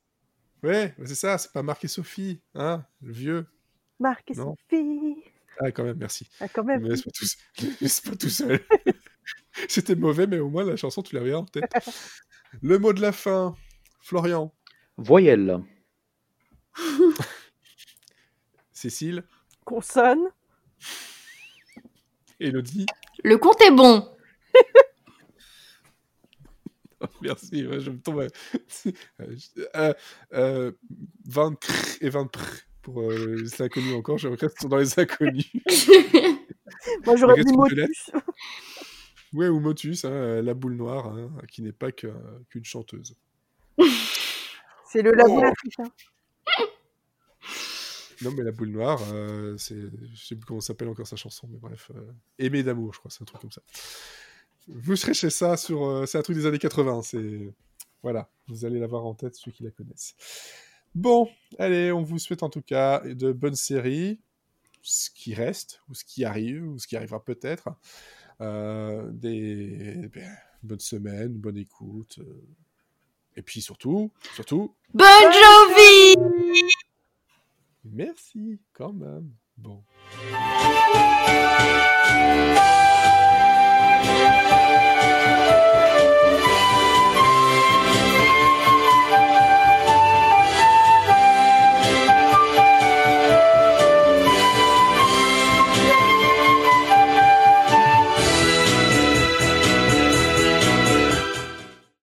Ouais, c'est ça, c'est pas Marc et Sophie, hein, le vieux. Marc et Non. Sophie. Ah, quand même, merci. Ah, quand Ne même. seul- me laisse pas tout seul. C'était mauvais, mais au moins la chanson, tu l'avais en tête. Le mot de la fin, Florian, Voyelle. Cécile, Consonne. Elodie. Le compte est bon. Oh, merci, ouais, je me tombe. euh, euh, 20 crrr et 20 prrr pour euh, les inconnus encore. Je regrette qu'ils sont dans les inconnus. Moi, j'aurais dit Motus. Ouais, ou Motus, hein, euh, la boule noire, hein, qui n'est pas qu'une chanteuse. C'est le labour Oh. africain. Non, mais la boule noire, euh, c'est, je sais plus comment s'appelle encore sa chanson, mais bref, euh, Aimer d'amour, je crois, c'est un truc comme ça. Vous serez chez ça sur, euh, c'est un truc des années 80, c'est, voilà, vous allez l'avoir en tête ceux qui la connaissent. Bon, allez, on vous souhaite en tout cas de bonnes séries, ce qui reste, ou ce qui arrive, ou ce qui arrivera peut-être, des ben, bonnes semaines, bonne écoute, euh, Et puis surtout, surtout, Bon Jovi merci quand même. Bon.